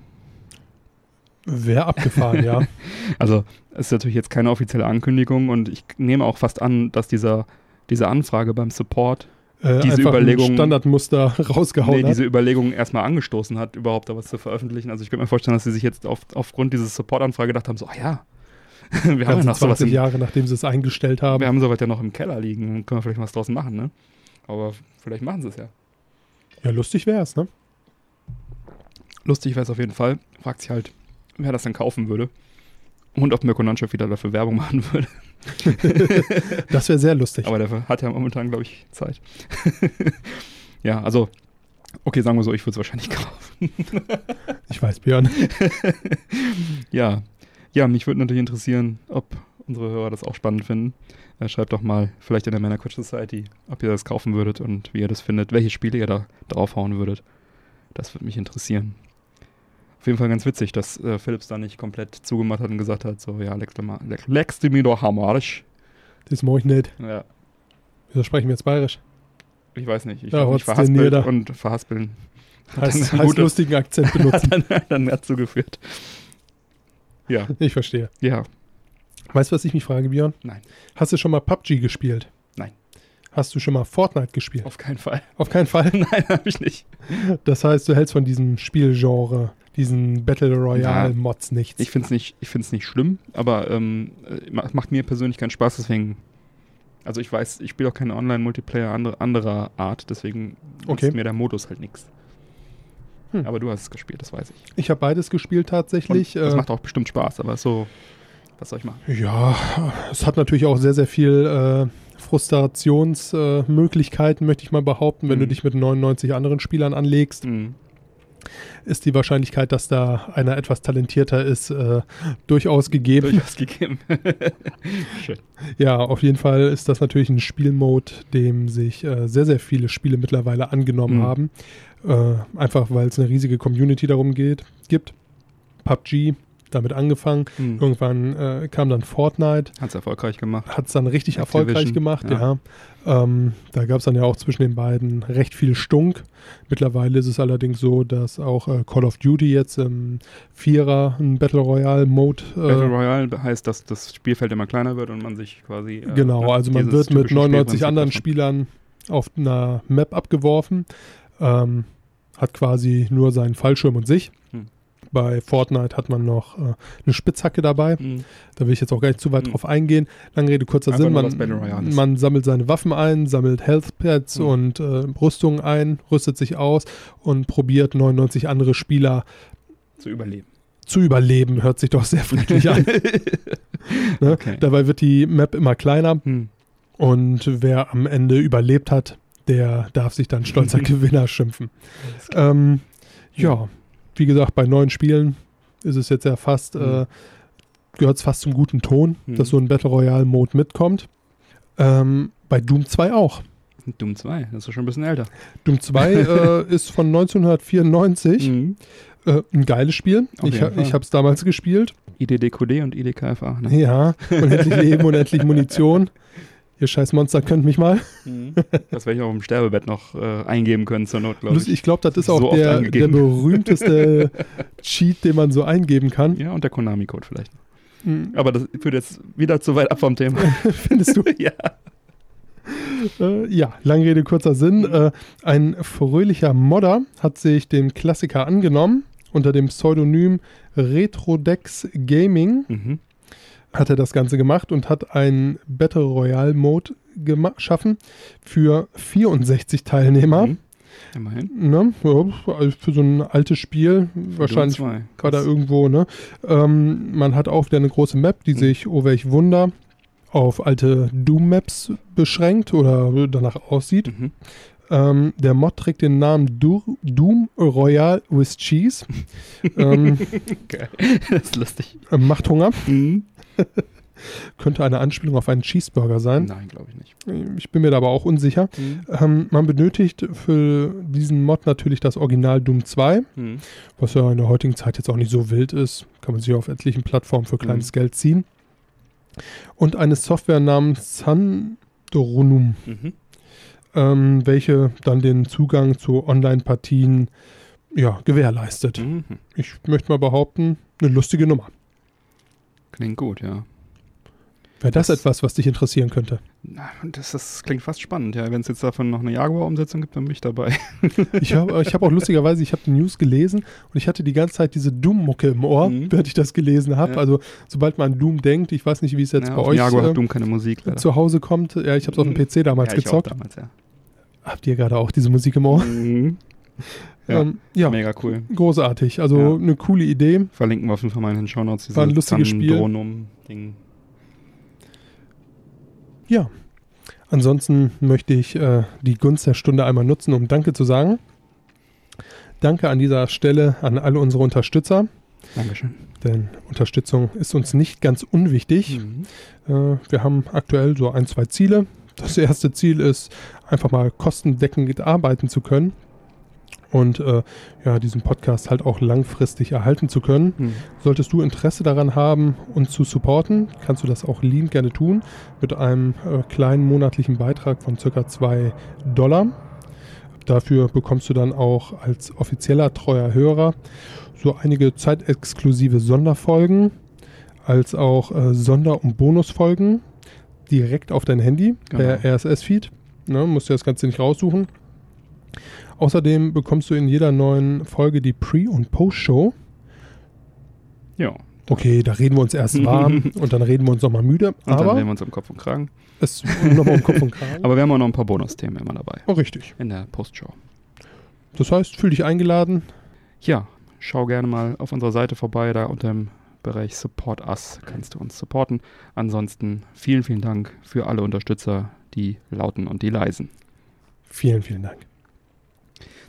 S3: Wäre abgefahren, ja.
S2: Also, es ist natürlich jetzt keine offizielle Ankündigung und ich nehme auch fast an, dass dieser, diese Anfrage beim Support
S3: Äh,
S2: Diese Überlegung-
S3: Standardmuster rausgehauen
S2: nee,
S3: hat.
S2: diese Überlegung erstmal angestoßen hat, überhaupt da was zu veröffentlichen. Also ich könnte mir vorstellen, dass sie sich jetzt auf, aufgrund dieses Support-Anfrage gedacht haben, so, ah ja, wir haben ja noch sowas
S3: 20
S2: im,
S3: Jahre, nachdem sie es eingestellt haben.
S2: wir haben sowas ja noch im Keller liegen, können wir vielleicht was draus machen, ne? Aber vielleicht machen sie es ja.
S3: Ja, lustig wäre es, ne?
S2: Lustig wäre es auf jeden Fall. Fragt sich halt, wer das denn kaufen würde. Und ob Mirko Nonchef wieder dafür Werbung machen würde.
S3: Das wäre sehr lustig.
S2: Aber der hat ja momentan, glaube ich, Zeit. ja, also, okay, sagen wir so, ich würde es wahrscheinlich kaufen.
S3: Ich weiß, Björn.
S2: Ja, ja, mich würde natürlich interessieren, ob unsere Hörer das auch spannend finden. Äh, schreibt doch mal, vielleicht in der Männer Quatsch Society, ob ihr das kaufen würdet und wie ihr das findet, welche Spiele ihr da draufhauen würdet. Das würde mich interessieren. Auf jeden Fall ganz witzig, dass äh, Philips da nicht komplett zugemacht hat und gesagt hat, so, ja, leckst du, mal, leck, leckst du mir doch am Arsch.
S3: Das mache ich nicht.
S2: Ja,
S3: Wieso sprechen wir jetzt bayerisch?
S2: ich weiß nicht. Ich
S3: Ja, denn
S2: verhaspelt und verhaspeln. Hat
S3: Heißt,
S2: dann gut-
S3: lustigen Akzent benutzen.
S2: hat dann, dann dazu geführt. Ja,
S3: ich verstehe.
S2: ja,
S3: Weißt du, was ich mich frage, Björn?
S2: Nein.
S3: Hast du schon mal PUBG gespielt?
S2: Nein.
S3: Hast du schon mal Fortnite gespielt?
S2: auf keinen Fall.
S3: Auf keinen Fall.
S2: Nein, habe ich nicht.
S3: Das heißt, du hältst von diesem Spielgenre, diesen Battle Royale-Mods nichts.
S2: Ich finde es nicht, ich find's nicht schlimm, aber ähm, äh, ma- macht mir persönlich keinen Spaß, deswegen. Also ich weiß, ich spiele auch keine Online-Multiplayer andere, anderer Art, deswegen
S3: Okay.
S2: ist mir der Modus halt nichts.
S3: Hm.
S2: Aber du hast es gespielt, das weiß ich.
S3: Ich habe beides gespielt tatsächlich.
S2: Und das
S3: Äh,
S2: macht auch bestimmt Spaß, aber so, was soll ich machen?
S3: Ja, es hat natürlich auch sehr, sehr viel äh, Frustrationsmöglichkeiten, äh, möchte ich mal behaupten. Wenn
S2: Mhm.
S3: du dich mit 99 anderen Spielern anlegst,
S2: Mhm.
S3: ist die Wahrscheinlichkeit, dass da einer etwas talentierter ist, äh, durchaus gegeben.
S2: Durchaus gegeben. Schön.
S3: Ja, auf jeden Fall ist das natürlich ein Spielmode, dem sich äh, sehr, sehr viele Spiele mittlerweile angenommen
S2: Mhm.
S3: haben. Äh, einfach weil es eine riesige Community darum geht, gibt. PUBG, damit angefangen.
S2: Mhm.
S3: Irgendwann äh, kam dann Fortnite.
S2: Hat es erfolgreich gemacht.
S3: hat es dann richtig
S2: Activision,
S3: erfolgreich gemacht, ja.
S2: ja.
S3: Ähm, da gab es dann ja auch zwischen den beiden recht viel Stunk. Mittlerweile ist es allerdings so, dass auch äh, Call of Duty jetzt im Vierer einen Battle Royale Mode
S2: Battle
S3: äh,
S2: Royale heißt, dass das Spielfeld immer kleiner wird und man sich quasi. äh,
S3: genau,
S2: ne,
S3: also man wird mit
S2: typische
S3: 99
S2: Spielprinzip
S3: anderen. Spielern auf einer Map abgeworfen, ähm, hat quasi nur seinen Fallschirm und sich.
S2: Hm.
S3: Bei Fortnite hat man noch äh, eine Spitzhacke dabei.
S2: Mhm.
S3: Da will ich jetzt auch gar nicht zu weit
S2: Mhm.
S3: drauf eingehen. Lange Rede, kurzer
S2: Einfach
S3: Sinn. Man, man sammelt seine Waffen ein, sammelt Health Pads
S2: Mhm.
S3: und äh, Rüstungen ein, rüstet sich aus und probiert 99 andere Spieler
S2: Zu überleben.
S3: zu überleben. Hört sich doch sehr friedlich an. Ne?
S2: Okay.
S3: Dabei wird die Map immer kleiner
S2: Hm.
S3: und wer am Ende überlebt hat, der darf sich dann stolzer Gewinner schimpfen. Ähm, ja, wie gesagt, bei neuen Spielen ist es jetzt ja fast,
S2: Mhm.
S3: äh, gehört es fast zum guten Ton,
S2: Mhm.
S3: dass so ein Battle Royale Mode mitkommt. Ähm, bei Doom 2 auch.
S2: Doom 2, das ist schon ein bisschen älter.
S3: Doom 2 äh, ist von 1994.
S2: Mhm.
S3: Äh, ein geiles Spiel.
S2: Auf
S3: Ich, ich habe es damals gespielt.
S2: IDDQD und IDKFA. Ne?
S3: Ja, unendlich Leben, unendlich Munition. Ihr scheiß Monster könnt mich mal.
S2: Mhm. Das werde ich auch im Sterbebett noch äh, eingeben können zur Not, glaube ich.
S3: Ich glaube, das ist
S2: So
S3: auch der, der berühmteste Cheat, den man so eingeben kann.
S2: Ja, und der Konami-Code vielleicht.
S3: Mhm.
S2: Aber das führt jetzt wieder zu weit ab vom Thema.
S3: Findest du?
S2: ja.
S3: Äh, ja, lange Rede, kurzer Sinn. Äh, ein fröhlicher Modder hat sich dem Klassiker angenommen. Unter dem Pseudonym Retrodex Gaming
S2: Mhm.
S3: Hat er das Ganze gemacht und hat einen Battle Royale Mode geschaffen für 64 Teilnehmer.
S2: Mhm. Immerhin.
S3: Ne? Ja, also für so ein altes Spiel, wahrscheinlich
S2: Doom 2.
S3: war da irgendwo, ne? Ähm, man hat auch wieder eine große Map, die
S2: Mhm.
S3: sich, oh welch Wunder, auf alte Doom-Maps beschränkt oder danach aussieht.
S2: Mhm.
S3: Ähm, der Mod trägt den Namen Du- Doom Royal with Cheese. ähm,
S2: Geil. Das ist lustig.
S3: macht Hunger.
S2: Mhm.
S3: Könnte eine Anspielung auf einen Cheeseburger sein.
S2: Nein, glaube ich nicht.
S3: Ich bin mir da aber auch unsicher.
S2: Hm.
S3: Ähm, man benötigt für diesen Mod natürlich das Original Doom 2,
S2: Hm.
S3: was ja in der heutigen Zeit jetzt auch nicht so wild ist. Kann man sich auf etlichen Plattformen für kleines
S2: Mhm.
S3: Geld ziehen. Und eine Software namens Sandronum,
S2: Mhm.
S3: ähm, welche dann den Zugang zu Online-Partien ja, gewährleistet.
S2: Mhm.
S3: Ich möchte mal behaupten, eine lustige Nummer.
S2: Klingt gut, ja.
S3: Wäre das,
S2: Das-
S3: etwas, was dich interessieren könnte?
S2: Das, das klingt fast spannend, ja. Wenn es jetzt davon noch eine Jaguar-Umsetzung gibt, dann bin ich dabei.
S3: Ich habe ich hab auch lustigerweise, ich habe die News gelesen und ich hatte die ganze Zeit diese Doom-Mucke im Ohr,
S2: Mhm.
S3: während ich das gelesen habe.
S2: Ja.
S3: Also sobald man an Doom denkt, ich weiß nicht, wie es jetzt
S2: ja,
S3: bei euch
S2: Jaguar
S3: äh,
S2: hat Doom keine Musik. leider.
S3: zu Hause kommt. Ja, ich habe es auf dem
S2: Mhm.
S3: PC damals
S2: ja, ich
S3: gezockt.
S2: Auch damals, ja.
S3: Habt ihr gerade auch diese Musik im Ohr?
S2: Mhm. Ja,
S3: Ähm, ja
S2: Mega cool.
S3: großartig. Also
S2: Ja.
S3: eine coole Idee.
S2: Verlinken wir auf jeden Fall mal in den Shownotes.
S3: War ein lustiges Spiel.
S2: Sandronum-Ding.
S3: Ja. Ansonsten möchte ich äh, die Gunst der Stunde einmal nutzen, um Danke zu sagen. Danke an dieser Stelle an alle unsere Unterstützer,
S2: Dankeschön.
S3: denn Unterstützung ist uns nicht ganz unwichtig.
S2: Mhm.
S3: Äh, wir haben aktuell so ein, zwei Ziele. Das erste Ziel ist, einfach mal kostendeckend arbeiten zu können und äh, ja, diesen Podcast halt auch langfristig erhalten zu können.
S2: Mhm.
S3: Solltest du Interesse daran haben, uns zu supporten, kannst du das auch liebend gerne tun mit einem äh, kleinen monatlichen Beitrag von circa 2 Dollar. Dafür bekommst du dann auch als offizieller treuer Hörer so einige zeitexklusive Sonderfolgen, als auch äh, Sonder- und Bonusfolgen direkt auf dein Handy
S2: Genau.
S3: per RSS-Feed. Ne, musst du das Ganze nicht raussuchen. Außerdem bekommst du in jeder neuen Folge die Pre- und Post-Show.
S2: Ja.
S3: Okay, da reden wir uns erst warm und dann reden wir uns nochmal müde.
S2: Und dann
S3: aber
S2: werden wir uns im Kopf und Kragen.
S3: es nochmal um Kopf und Kragen.
S2: Aber wir haben auch noch ein paar Bonusthemen immer dabei.
S3: oh, richtig.
S2: In der Postshow.
S3: Das heißt, fühl dich eingeladen.
S2: Ja, schau gerne mal auf unserer Seite vorbei. Da unter dem Bereich Support Us kannst du uns supporten. Ansonsten vielen, vielen Dank für alle Unterstützer, die lauten und die leisen.
S3: Vielen, vielen Dank.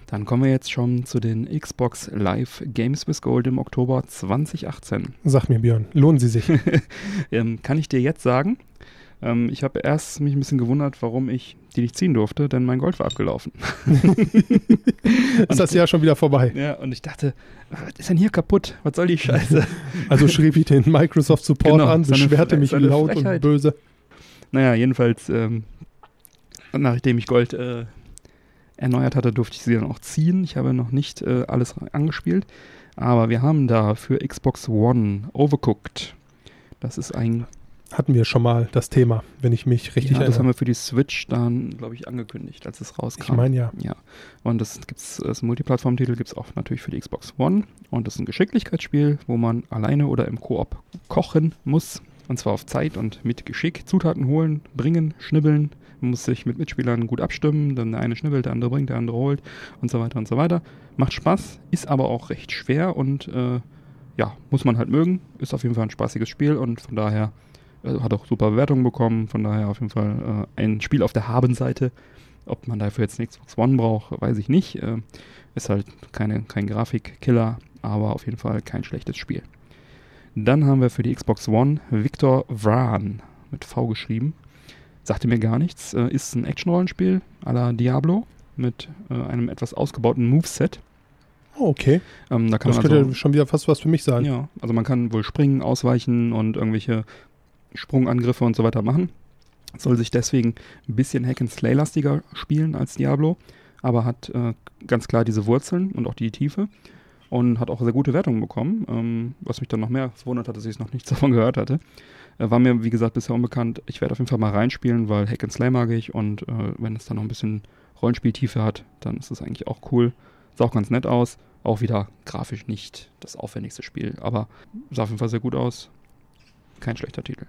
S2: Dann kommen wir jetzt schon zu den Xbox Live Games with Gold im Oktober 2018.
S3: Sag mir, Björn, lohnen sie sich?
S2: ähm, kann ich dir jetzt sagen? Ähm, ich habe erst mich ein bisschen gewundert, warum ich die nicht ziehen durfte, denn mein Gold war abgelaufen.
S3: ist das Jahr schon wieder vorbei.
S2: Ja, und ich dachte, was ist denn hier kaputt? Was soll die Scheiße?
S3: Also schrieb ich den Microsoft Support
S2: Genau,
S3: an, beschwerte mich laut und
S2: Frechheit.
S3: böse.
S2: naja, jedenfalls, ähm, nachdem ich Gold äh, erneuert hatte, durfte ich sie dann auch ziehen. Ich habe noch nicht äh, alles angespielt. Aber wir haben da für Xbox One Overcooked. Das ist ein
S3: Hatten wir schon mal das Thema, wenn ich mich richtig
S2: ja, das haben
S3: erinnere.
S2: wir für die Switch dann, glaube ich, angekündigt, als es rauskam.
S3: Ich meine ja.
S2: Ja, und das gibt's, das Multiplattform-Titel gibt es auch natürlich für die Xbox One. Und das ist ein Geschicklichkeitsspiel, wo man alleine oder im Koop kochen muss. Und zwar auf Zeit und mit Geschick. Zutaten holen, bringen, schnibbeln. Man muss sich mit Mitspielern gut abstimmen. Dann der eine schnibbelt, der andere bringt, der andere holt und so weiter und so weiter. Macht Spaß, ist aber auch recht schwer und äh, ja, muss man halt mögen. Ist auf jeden Fall ein spaßiges Spiel und von daher äh, hat auch super Bewertungen bekommen. Von daher auf jeden Fall äh, ein Spiel auf der Habenseite. Ob man dafür jetzt eine Xbox One braucht, weiß ich nicht. Äh, ist halt keine, kein Grafikkiller, aber auf jeden Fall kein schlechtes Spiel. Dann haben wir für die Xbox One Victor Vran mit V geschrieben. Sagte mir gar nichts. Äh, ist ein Action-Rollenspiel à la Diablo mit äh, einem etwas ausgebauten Moveset.
S3: Oh, okay.
S2: Ähm, da kann
S3: Das
S2: man
S3: könnte
S2: also,
S3: schon wieder fast was für mich sein.
S2: ja, also man kann wohl springen, ausweichen und irgendwelche Sprungangriffe und so weiter machen. Soll sich deswegen ein bisschen Hack-and-Slay-lastiger spielen als Diablo, aber hat äh, ganz klar diese Wurzeln und auch die Tiefe und hat auch sehr gute Wertungen bekommen, ähm, was mich dann noch mehr verwundert hat, dass ich noch nichts davon gehört hatte. Äh, war mir, wie gesagt, bisher unbekannt. Ich werde auf jeden Fall mal reinspielen, weil Hack-and-Slay mag ich und äh, wenn es dann noch ein bisschen Rollenspieltiefe hat, dann ist es eigentlich auch cool. Sah auch ganz nett aus. Auch wieder grafisch nicht das aufwendigste Spiel, aber sah auf jeden Fall sehr gut aus. Kein schlechter Titel.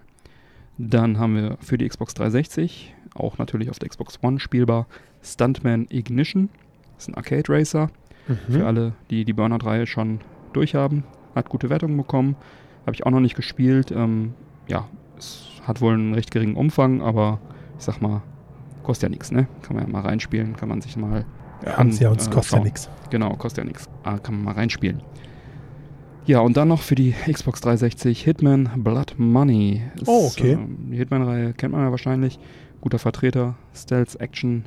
S2: Dann haben wir für die Xbox 360, auch natürlich auf der Xbox One spielbar, Stuntman Ignition. Das ist ein Arcade Racer. Für
S3: Mhm.
S2: alle, die die Burnout-Reihe schon durchhaben. Hat gute Wertungen bekommen. Habe ich auch noch nicht gespielt. Ähm, ja, es hat wohl einen recht geringen Umfang, aber ich sag mal, kostet ja nichts, ne? Kann man ja mal reinspielen, kann man sich mal
S3: haben es ja, uns
S2: äh,
S3: kostet ja nichts.
S2: Genau, kostet ja nichts. Ah, kann man mal reinspielen. Ja, und dann noch für die Xbox 360 Hitman Blood Money. Ist,
S3: Oh, okay.
S2: ähm, die Hitman-Reihe kennt man ja wahrscheinlich. Guter Vertreter, Stealth Action.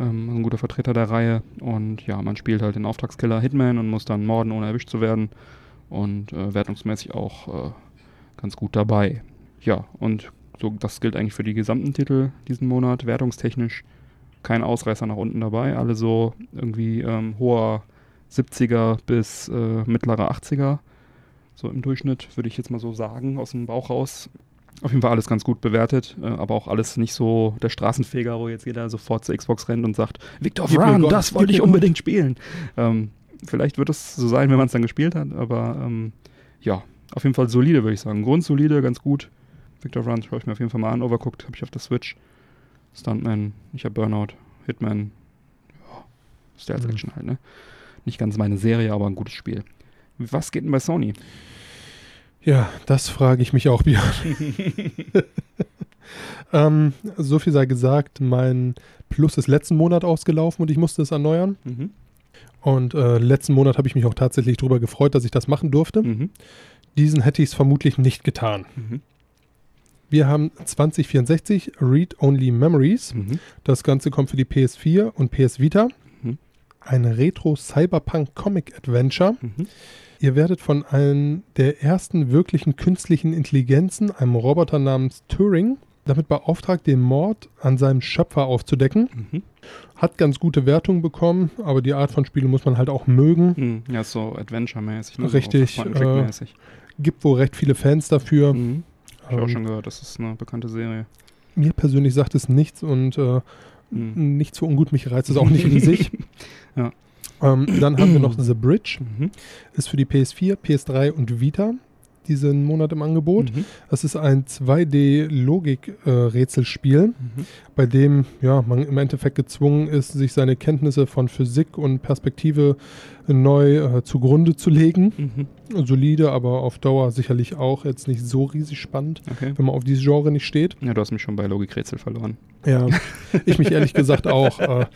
S2: Ähm, ein guter Vertreter der Reihe. Und ja, man spielt halt den Auftragskiller Hitman und muss dann morden, ohne erwischt zu werden. Und äh, wertungsmäßig auch äh, ganz gut dabei. Ja, und so, das gilt eigentlich für die gesamten Titel diesen Monat. Wertungstechnisch kein Ausreißer nach unten dabei. Alle so irgendwie ähm, hoher 70er bis äh, mittlerer 80er. So im Durchschnitt, würde ich jetzt mal so sagen, aus dem Bauch raus. Auf jeden Fall alles ganz gut bewertet, äh, aber auch alles nicht so der Straßenfeger, wo jetzt jeder sofort zur Xbox rennt und sagt, Victor Run,
S3: Gott,
S2: das wollte ich unbedingt spielen. Ähm, vielleicht wird es so sein, wenn man es dann gespielt hat, aber ähm, ja, auf jeden Fall solide, würde ich sagen. Grundsolide, ganz gut. Victor Run schaue ich mir auf jeden Fall mal an. Overcooked habe ich auf der Switch. Stuntman, ich habe Burnout, Hitman, ja, Stealth
S3: Mhm.
S2: Action halt, ne? Nicht ganz meine Serie, aber ein gutes Spiel. Was geht denn bei Sony?
S3: Ja, das frage ich mich auch, Björn. ähm, so viel sei gesagt, mein Plus ist letzten Monat ausgelaufen und ich musste es erneuern.
S2: Mhm.
S3: Und äh, letzten Monat habe ich mich auch tatsächlich darüber gefreut, dass ich das machen durfte.
S2: Mhm.
S3: Diesen hätte ich es vermutlich nicht getan.
S2: Mhm.
S3: Wir haben 2064 Read-Only Memories.
S2: Mhm.
S3: Das Ganze kommt für die PS4 und PS Vita. Ein Retro-Cyberpunk-Comic-Adventure.
S2: Mhm.
S3: Ihr werdet von einem der ersten wirklichen künstlichen Intelligenzen, einem Roboter namens Turing, damit beauftragt, den Mord an seinem Schöpfer aufzudecken.
S2: Mhm.
S3: Hat ganz gute Wertungen bekommen, aber die Art von Spiele muss man halt auch mögen.
S2: Mhm. Ja, so Adventure-mäßig. ne?
S3: Richtig,
S2: So Point-and-Click-mäßig.
S3: Gibt wohl recht viele Fans dafür.
S2: Mhm. Ich auch
S3: Ähm,
S2: schon gehört, das ist eine bekannte Serie.
S3: Mir persönlich sagt es nichts und äh,
S2: Mhm.
S3: nicht so ungut, mich reizt es auch nicht riesig.
S2: Ja.
S3: ähm, dann haben wir noch The Bridge,
S2: Mhm.
S3: ist für die PS4, PS3 und Vita diesen Monat im Angebot.
S2: Mhm.
S3: Das ist ein 2D-Logik-Rätselspiel,
S2: Mhm.
S3: bei dem ja, man im Endeffekt gezwungen ist, sich seine Kenntnisse von Physik und Perspektive neu äh, zugrunde zu legen.
S2: Mhm.
S3: Solide, aber auf Dauer sicherlich auch jetzt nicht so riesig spannend,
S2: Okay.
S3: wenn man auf dieses Genre nicht steht.
S2: Ja, du hast mich schon bei Logikrätsel verloren.
S3: Ja, ich mich ehrlich gesagt auch. Äh,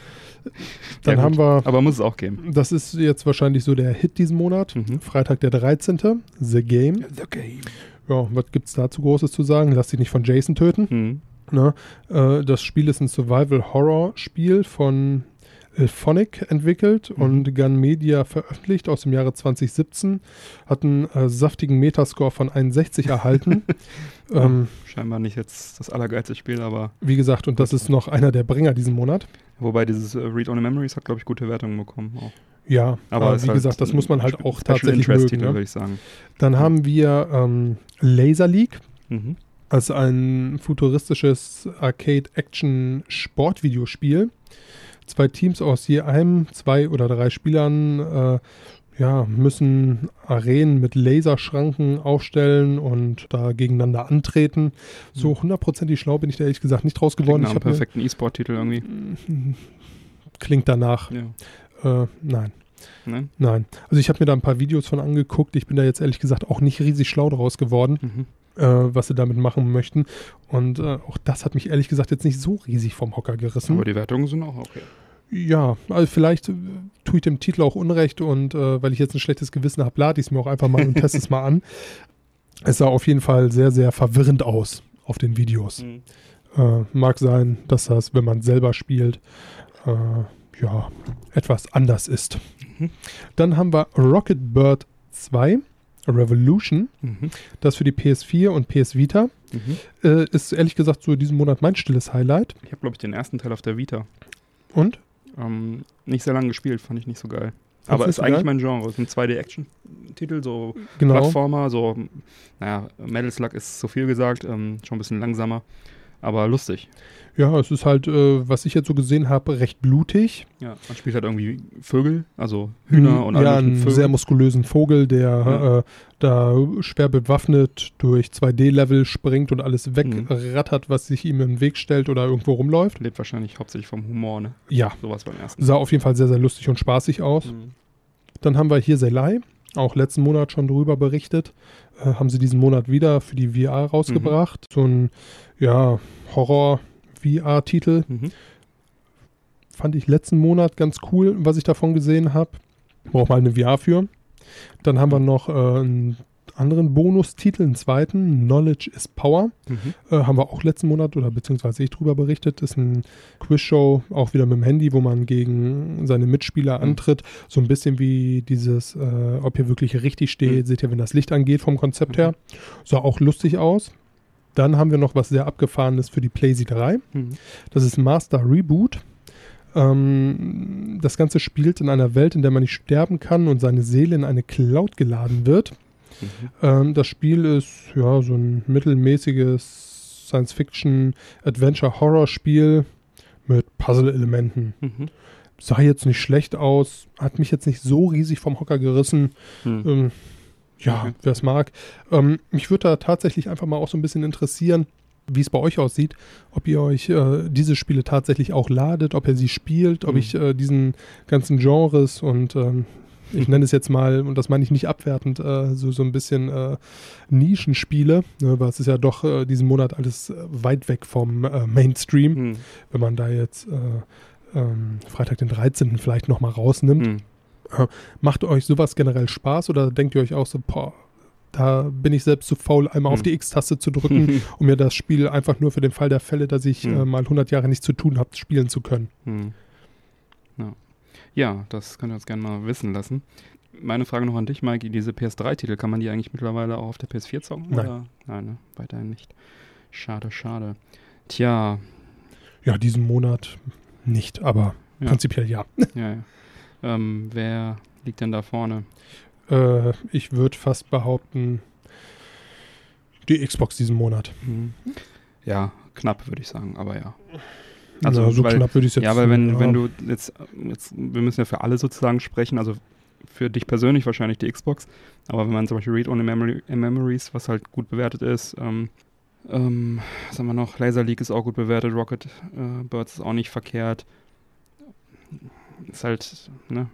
S3: dann
S2: Ja,
S3: haben wir,
S2: Aber muss es auch geben.
S3: das ist jetzt wahrscheinlich so der Hit diesen Monat,
S2: Mhm.
S3: Freitag der 13. The Game.
S2: The Game.
S3: Ja, was gibt's dazu Großes zu sagen? Lass dich nicht von Jason töten.
S2: Mhm.
S3: Ne? Äh, das Spiel ist ein Survival-Horror-Spiel von Phonic entwickelt
S2: Mhm.
S3: und Gun Media veröffentlicht aus dem Jahre 2017. Hat einen äh, saftigen Metascore von 61 erhalten. ähm,
S2: Scheinbar nicht jetzt das allergeilste Spiel, aber
S3: wie gesagt, und das ist noch einer der Bringer diesen Monat.
S2: wobei dieses äh, Read Only Memories hat, glaube ich, gute Wertungen bekommen. Auch.
S3: Ja,
S2: Aber ist
S3: wie
S2: halt
S3: gesagt, das muss man halt auch tatsächlich mögen. Ne?
S2: würde ich sagen.
S3: Dann haben wir ähm, Laser League.
S2: Mhm.
S3: als ein futuristisches Arcade-Action-Sportvideospiel. Zwei Teams aus je einem, zwei oder drei Spielern äh, ja, müssen Arenen mit Laserschranken aufstellen und da gegeneinander antreten. So hundertprozentig schlau bin ich da ehrlich gesagt nicht draus geworden.
S2: Klingt nach einem perfekten E-Sport-Titel irgendwie.
S3: Klingt danach.
S2: Ja.
S3: Äh, nein,
S2: Ne?
S3: nein. Also ich habe mir da ein paar Videos von angeguckt. Ich bin da jetzt ehrlich gesagt auch nicht riesig schlau daraus geworden.
S2: Mhm.
S3: Äh, was sie damit machen möchten. Und äh, auch das hat mich ehrlich gesagt jetzt nicht so riesig vom Hocker gerissen.
S2: Aber die Wertungen sind auch okay.
S3: ja, also vielleicht äh, tue ich dem Titel auch Unrecht und äh, weil ich jetzt ein schlechtes Gewissen habe, lade ich es mir auch einfach mal und teste es mal an. Es sah auf jeden Fall sehr, sehr verwirrend aus auf den Videos.
S2: Mhm.
S3: Äh, mag sein, dass das, wenn man selber spielt, äh, ja, etwas anders ist.
S2: Mhm.
S3: Dann haben wir Rocket Bird 2, Revolution,
S2: Mhm.
S3: das für die PS4 und PS Vita.
S2: Mhm.
S3: Äh, ist ehrlich gesagt so diesen Monat mein stilles Highlight.
S2: Ich habe, glaube ich, den ersten Teil auf der Vita.
S3: Und?
S2: Ähm, nicht sehr lange gespielt, fand ich nicht so geil.
S3: Fandst
S2: Aber ist
S3: so
S2: eigentlich
S3: geil?
S2: mein Genre. Ist ein 2D-Action-Titel, so
S3: Genau.
S2: Plattformer, so, naja, Metal Slug ist zu viel gesagt, ähm, schon ein bisschen langsamer, aber lustig.
S3: Ja, es ist halt, äh, was ich jetzt so gesehen habe, recht blutig.
S2: Ja, man spielt halt irgendwie Vögel, also Hühner und
S3: ja,
S2: alle
S3: einen
S2: Vögel.
S3: sehr muskulösen Vogel, der
S2: Ja.
S3: äh, da schwer bewaffnet durch 2D-Level springt und alles
S2: Mhm.
S3: wegrattert, was sich ihm im Weg stellt oder irgendwo rumläuft.
S2: Lebt wahrscheinlich hauptsächlich vom Humor, ne?
S3: Ja,
S2: Sowas beim ersten.
S3: sah auf jeden Fall sehr, sehr lustig und spaßig aus.
S2: Mhm.
S3: Dann haben wir hier Selai, auch letzten Monat schon drüber berichtet. Äh, haben sie diesen Monat wieder für die VR rausgebracht. So ein, ja, Horror-VR-Titel.
S2: Mhm.
S3: Fand ich letzten Monat ganz cool, was ich davon gesehen habe. Braucht mal eine VR für. Dann haben wir noch äh, einen anderen Bonustitel, einen zweiten, Knowledge is Power.
S2: Mhm.
S3: Äh, haben wir auch letzten Monat oder beziehungsweise ich drüber berichtet. Ist ein Quizshow, auch wieder mit dem Handy, wo man gegen seine Mitspieler
S2: Mhm.
S3: antritt. So ein bisschen wie dieses, äh, ob ihr wirklich richtig steht,
S2: Mhm.
S3: seht ihr, wenn das Licht angeht vom Konzept
S2: Mhm.
S3: her. Sah auch lustig aus. Dann haben wir noch was sehr abgefahrenes für die PlayZ 3.
S2: Mhm.
S3: Das ist Master Reboot. Ähm, das Ganze spielt in einer Welt, in der man nicht sterben kann und seine Seele in eine Cloud geladen wird.
S2: Mhm.
S3: Ähm, das Spiel ist ja so ein mittelmäßiges Science-Fiction-Adventure-Horror-Spiel mit Puzzle-Elementen.
S2: Mhm.
S3: Sah jetzt nicht schlecht aus, hat mich jetzt nicht so riesig vom Hocker gerissen.
S2: Mhm.
S3: Ähm, ja,
S2: Okay.
S3: wer es mag. Ähm, mich würde da tatsächlich einfach mal auch so ein bisschen interessieren, wie es bei euch aussieht, ob ihr euch äh, diese Spiele tatsächlich auch ladet, ob ihr sie spielt, ob
S2: Mhm.
S3: ich äh, diesen ganzen Genres und ähm, ich nenne es jetzt mal, und das meine ich nicht abwertend, äh, so, so ein bisschen äh, Nischenspiele, ne, weil es ist ja doch äh, diesen Monat alles äh, weit weg vom Mainstream,
S2: Mhm.
S3: wenn man da jetzt äh, ähm, Freitag den 13. vielleicht nochmal rausnimmt.
S2: Mhm.
S3: Macht euch sowas generell Spaß oder denkt ihr euch auch so, boah, da bin ich selbst zu faul, einmal auf
S2: Hm.
S3: die X-Taste zu drücken, um mir das Spiel einfach nur für den Fall der Fälle, dass ich
S2: Hm.
S3: äh, mal 100 Jahre nichts zu tun habe, spielen zu können?
S2: Hm. Ja. ja, das könnt ihr uns gerne mal wissen lassen. Meine Frage noch an dich, Mikey. Diese PS3-Titel, kann man die eigentlich mittlerweile auch auf der PS4 zocken?
S3: Nein.
S2: Oder? Nein, ne? weiterhin nicht. Schade, schade. Tja,
S3: Ja, diesen Monat nicht, aber
S2: Ja.
S3: prinzipiell ja.
S2: ja, ja. Ähm, wer liegt denn da vorne?
S3: Äh, ich würde fast behaupten, die Xbox diesen Monat.
S2: Hm. Ja, knapp, würde ich sagen, aber ja.
S3: Also
S2: Also,
S3: so
S2: weil-
S3: knapp würde ich es jetzt
S2: Ja, weil wenn,
S3: ja,
S2: wenn du jetzt, jetzt, wir müssen ja für alle sozusagen sprechen, also für dich persönlich wahrscheinlich die Xbox, aber wenn man zum Beispiel Read Only Memory, Memories, was halt gut bewertet ist, ähm, ähm, was haben wir noch, Laser League ist auch gut bewertet, Rocket äh, Birds ist auch nicht verkehrt. Ist halt, ne,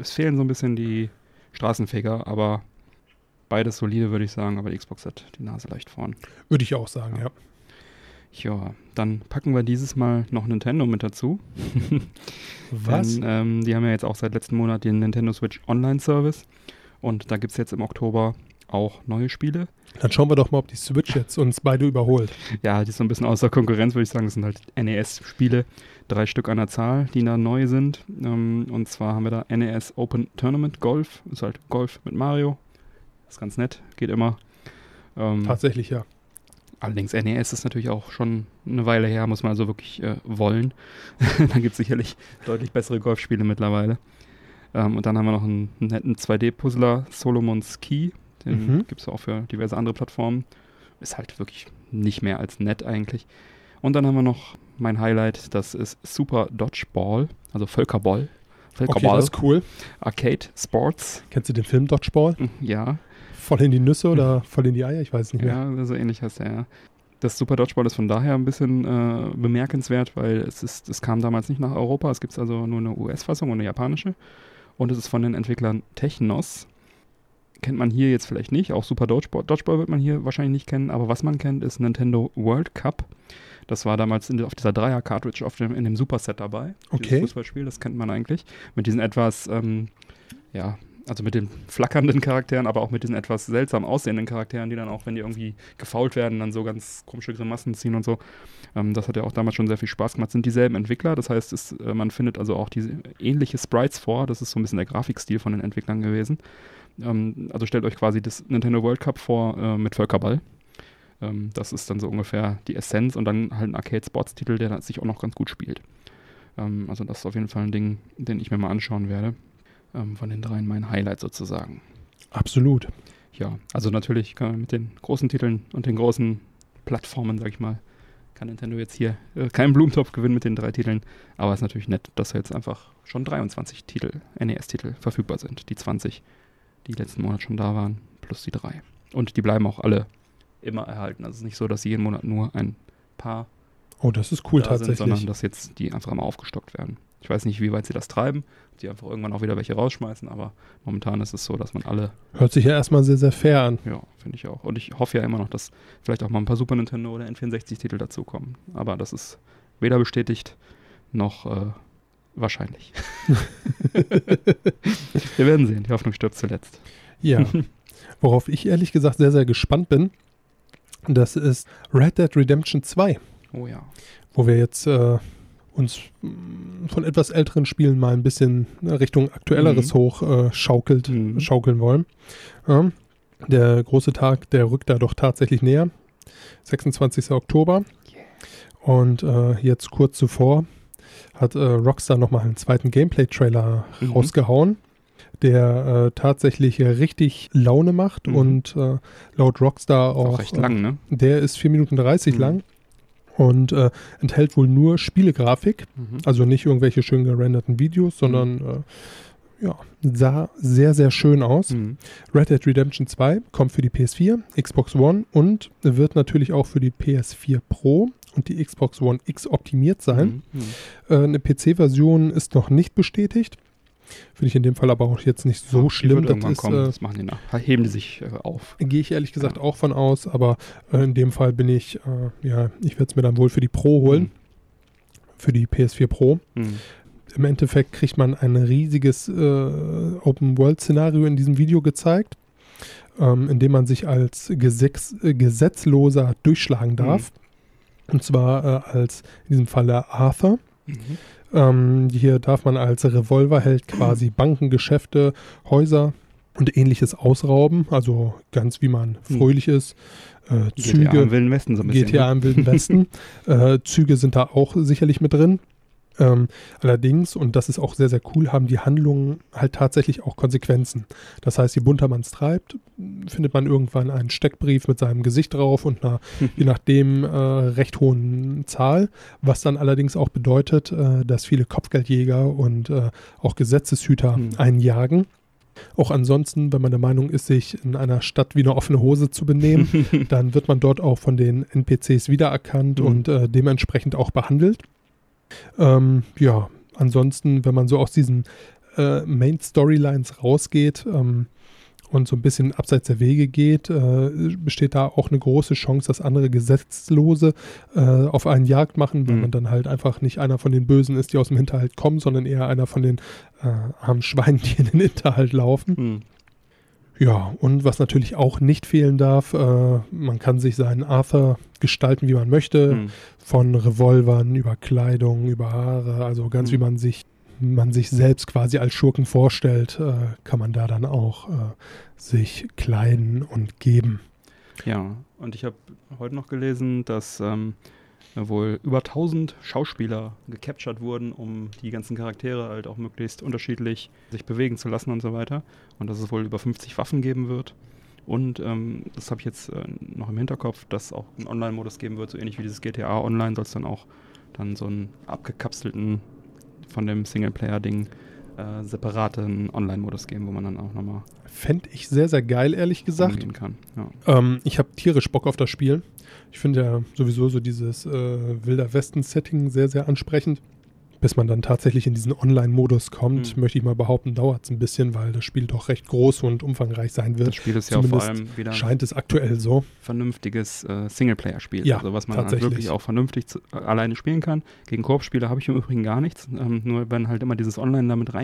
S2: es fehlen so ein bisschen die Straßenfeger, aber beides solide, würde ich sagen, aber die Xbox hat die Nase leicht vorn.
S3: Würde ich auch sagen, ja.
S2: Ja, dann packen wir dieses Mal noch Nintendo mit dazu.
S3: Was?
S2: Denn, ähm, die haben ja jetzt auch seit letzten Monat den Nintendo Switch Online Service. Und da gibt es jetzt im Oktober auch neue Spiele.
S3: Dann schauen wir doch mal, ob die Switch jetzt uns beide überholt.
S2: Ja, die ist so ein bisschen außer Konkurrenz, würde ich sagen. Das sind halt NES-Spiele, drei Stück an der Zahl, die da neu sind. Ähm, und zwar haben wir da NES Open Tournament Golf. Ist halt Golf mit Mario. Ist ganz nett, geht immer. Ähm,
S3: Tatsächlich, ja.
S2: Allerdings NES ist natürlich auch schon eine Weile her, muss man also wirklich äh, wollen. da gibt es sicherlich deutlich bessere Golfspiele mittlerweile. Ähm, und dann haben wir noch einen netten 2D-Puzzler, Solomon's Key. Den
S3: Mhm.
S2: gibt es auch für diverse andere Plattformen. Ist halt wirklich nicht mehr als nett eigentlich. Und dann haben wir noch mein Highlight, das ist Super Dodgeball, also Völkerball.
S3: Okay,
S2: Völkerball,
S3: das ist cool.
S2: Arcade Sports.
S3: Kennst du den Film Dodgeball?
S2: Ja,
S3: Voll in die Nüsse oder voll in die Eier? Ich weiß nicht mehr.
S2: Ja, so ähnlich heißt er, ja. Das Super Dodgeball ist von daher ein bisschen äh, bemerkenswert, weil es ist, es kam damals nicht nach Europa. Es gibt also nur eine US-Fassung und eine japanische. Und es ist von den Entwicklern Technos. Kennt man hier jetzt vielleicht nicht. Auch Super Dodgeball, Dodgeball wird man hier wahrscheinlich nicht kennen. Aber was man kennt, ist Nintendo World Cup. Das war damals in, auf dieser Dreier-Cartridge auf dem, in dem Superset dabei.
S3: Okay.
S2: Dieses Fußballspiel, das kennt man eigentlich. Mit diesen etwas, ähm, ja, also mit den flackernden Charakteren, aber auch mit diesen etwas seltsam aussehenden Charakteren, die dann auch, wenn die irgendwie gefault werden, dann so ganz komische Grimassen ziehen und so. Ähm, das hat ja auch damals schon sehr viel Spaß gemacht. Sind dieselben Entwickler, das heißt, es, äh, man findet also auch diese ähnliche Sprites vor. Das ist so ein bisschen der Grafikstil von den Entwicklern gewesen. Ähm, also stellt euch quasi das Nintendo World Cup vor äh, mit Völkerball. Ähm, das ist dann so ungefähr die Essenz und dann halt ein Arcade-Sports-Titel, der sich auch noch ganz gut spielt. Ähm, also das ist auf jeden Fall ein Ding, den ich mir mal anschauen werde. Ähm, von den dreien mein Highlight sozusagen.
S3: Absolut.
S2: Ja, also natürlich kann man mit den großen Titeln und den großen Plattformen, sag ich mal, kann Nintendo jetzt hier äh, keinen Blumentopf gewinnen mit den drei Titeln. Aber es ist natürlich nett, dass jetzt einfach schon 23 Titel, NES-Titel verfügbar sind. Die 20, die letzten Monat schon da waren, plus die drei. Und die bleiben auch alle immer erhalten. Also es ist nicht so, dass jeden Monat nur ein paar
S3: Oh, das ist cool
S2: da sind,
S3: tatsächlich.
S2: sondern dass jetzt die einfach immer aufgestockt werden. Ich weiß nicht, wie weit sie das treiben, ob die einfach irgendwann auch wieder welche rausschmeißen, aber momentan ist es so, dass man alle,
S3: Hört sich ja erstmal sehr, sehr fair an.
S2: ja, finde ich auch. Und ich hoffe ja immer noch, dass vielleicht auch mal ein paar Super Nintendo oder N64-Titel dazukommen. Aber das ist weder bestätigt noch äh, Wahrscheinlich. Wir werden sehen. Die Hoffnung stirbt zuletzt.
S3: Ja. Worauf ich ehrlich gesagt sehr, sehr gespannt bin, das ist Red Dead Redemption 2,
S2: Oh ja.
S3: wo wir jetzt äh, uns mh, von etwas älteren Spielen mal ein bisschen Richtung aktuelleres
S2: Mhm.
S3: hoch äh, schaukelt,
S2: Mhm.
S3: schaukeln wollen. Ja. Der große Tag, der rückt da doch tatsächlich näher. 26. Oktober. Und äh, jetzt kurz zuvor hat äh, Rockstar nochmal einen zweiten Gameplay-Trailer
S2: Mhm.
S3: rausgehauen, der äh, tatsächlich richtig Laune macht
S2: Mhm.
S3: und äh, laut Rockstar
S2: Auch,
S3: auch,
S2: recht lang, ne?
S3: der ist 4 Minuten 30
S2: Mhm.
S3: lang und äh, enthält wohl nur Spielegrafik,
S2: Mhm.
S3: also nicht irgendwelche schön gerenderten Videos, sondern äh, ja, sah sehr, sehr schön aus.
S2: Mhm.
S3: Red Dead Redemption 2 kommt für die PS4, Xbox One und wird natürlich auch für die PS4 Pro und die Xbox One X optimiert sein.
S2: Mhm. Mhm.
S3: Äh, eine PC-Version ist noch nicht bestätigt. Finde ich in dem Fall aber auch jetzt nicht so
S2: Ja,
S3: schlimm.
S2: wird
S3: Das
S2: irgendwann
S3: ist,
S2: kommen.
S3: äh,
S2: das machen die nach. Heben die sich äh, auf.
S3: Gehe ich ehrlich gesagt auch von aus, aber äh, in dem Fall bin ich, äh, ja, ich werde es mir dann wohl für die Pro holen, für die PS4 Pro.
S2: Mhm.
S3: Im Endeffekt kriegt man ein riesiges äh, Open-World-Szenario in diesem Video gezeigt, ähm, in dem man sich als Gesetz, äh, Gesetzloser durchschlagen darf. Und zwar äh, als in diesem Falle Arthur.
S2: Mhm.
S3: Ähm, hier darf man als Revolverheld quasi Banken, Geschäfte, Häuser und ähnliches ausrauben. Also ganz wie man
S2: Hm.
S3: fröhlich ist. Äh,
S2: GTA im
S3: Züge,
S2: Wilden Westen so ein bisschen.
S3: GTA
S2: ne?
S3: im Wilden Westen. äh, Züge sind da auch sicherlich mit drin. Ähm, allerdings, und das ist auch sehr, sehr cool, haben die Handlungen halt tatsächlich auch Konsequenzen. Das heißt, je bunter man es treibt, findet man irgendwann einen Steckbrief mit seinem Gesicht drauf und einer, je nachdem, äh, recht hohen Zahl, was dann allerdings auch bedeutet, äh, dass viele Kopfgeldjäger und äh, auch Gesetzeshüter
S2: Hm.
S3: einen jagen. Auch ansonsten, wenn man der Meinung ist, sich in einer Stadt wie eine offene Hose zu benehmen, dann wird man dort auch von den NPCs wiedererkannt
S2: Mhm.
S3: und äh, dementsprechend auch behandelt. Ähm, ja, ansonsten, wenn man so aus diesen äh, Main Storylines rausgeht ähm, und so ein bisschen abseits der Wege geht, äh, besteht da auch eine große Chance, dass andere Gesetzlose äh, auf einen Jagd machen, weil
S2: Mhm.
S3: man dann halt einfach nicht einer von den Bösen ist, die aus dem Hinterhalt kommen, sondern eher einer von den äh, armen Schweinen, die in den Hinterhalt laufen.
S2: Mhm.
S3: Ja, und was natürlich auch nicht fehlen darf, äh, man kann sich seinen Arthur gestalten, wie man möchte,
S2: Mhm.
S3: von Revolvern über Kleidung, über Haare, also ganz
S2: Mhm.
S3: wie man sich man sich selbst quasi als Schurken vorstellt, äh, kann man da dann auch äh, sich kleiden und geben.
S2: Ja, und ich habe heute noch gelesen, dass ähm, wohl über 1000 Schauspieler gecaptured wurden, um die ganzen Charaktere halt auch möglichst unterschiedlich sich bewegen zu lassen und so weiter. Und dass es wohl über 50 Waffen geben wird. Und ähm, das habe ich jetzt äh, noch im Hinterkopf, dass auch einen Online-Modus geben wird, so ähnlich wie dieses GTA Online soll es dann auch dann so einen abgekapselten von dem Singleplayer-Ding äh, separaten Online-Modus geben, wo man dann auch nochmal
S3: Fände ich sehr, sehr geil, ehrlich gesagt.
S2: kann. Ja.
S3: Ähm, ich habe tierisch Bock auf das Spiel. Ich finde ja sowieso so dieses äh, Wilder Westen-Setting sehr, sehr ansprechend. Bis man dann tatsächlich in diesen Online-Modus kommt,
S2: Mhm.
S3: möchte ich mal behaupten, dauert es ein bisschen, weil das Spiel doch recht groß und umfangreich sein wird.
S2: Das Spiel ist ja vor allem wieder
S3: Scheint es aktuell so.
S2: vernünftiges äh, Singleplayer-Spiel.
S3: Ja,
S2: also was man wirklich auch vernünftig zu, äh, alleine spielen kann. Gegen Koop-Spiele habe ich im Übrigen gar nichts. Ähm, nur wenn halt immer dieses Online damit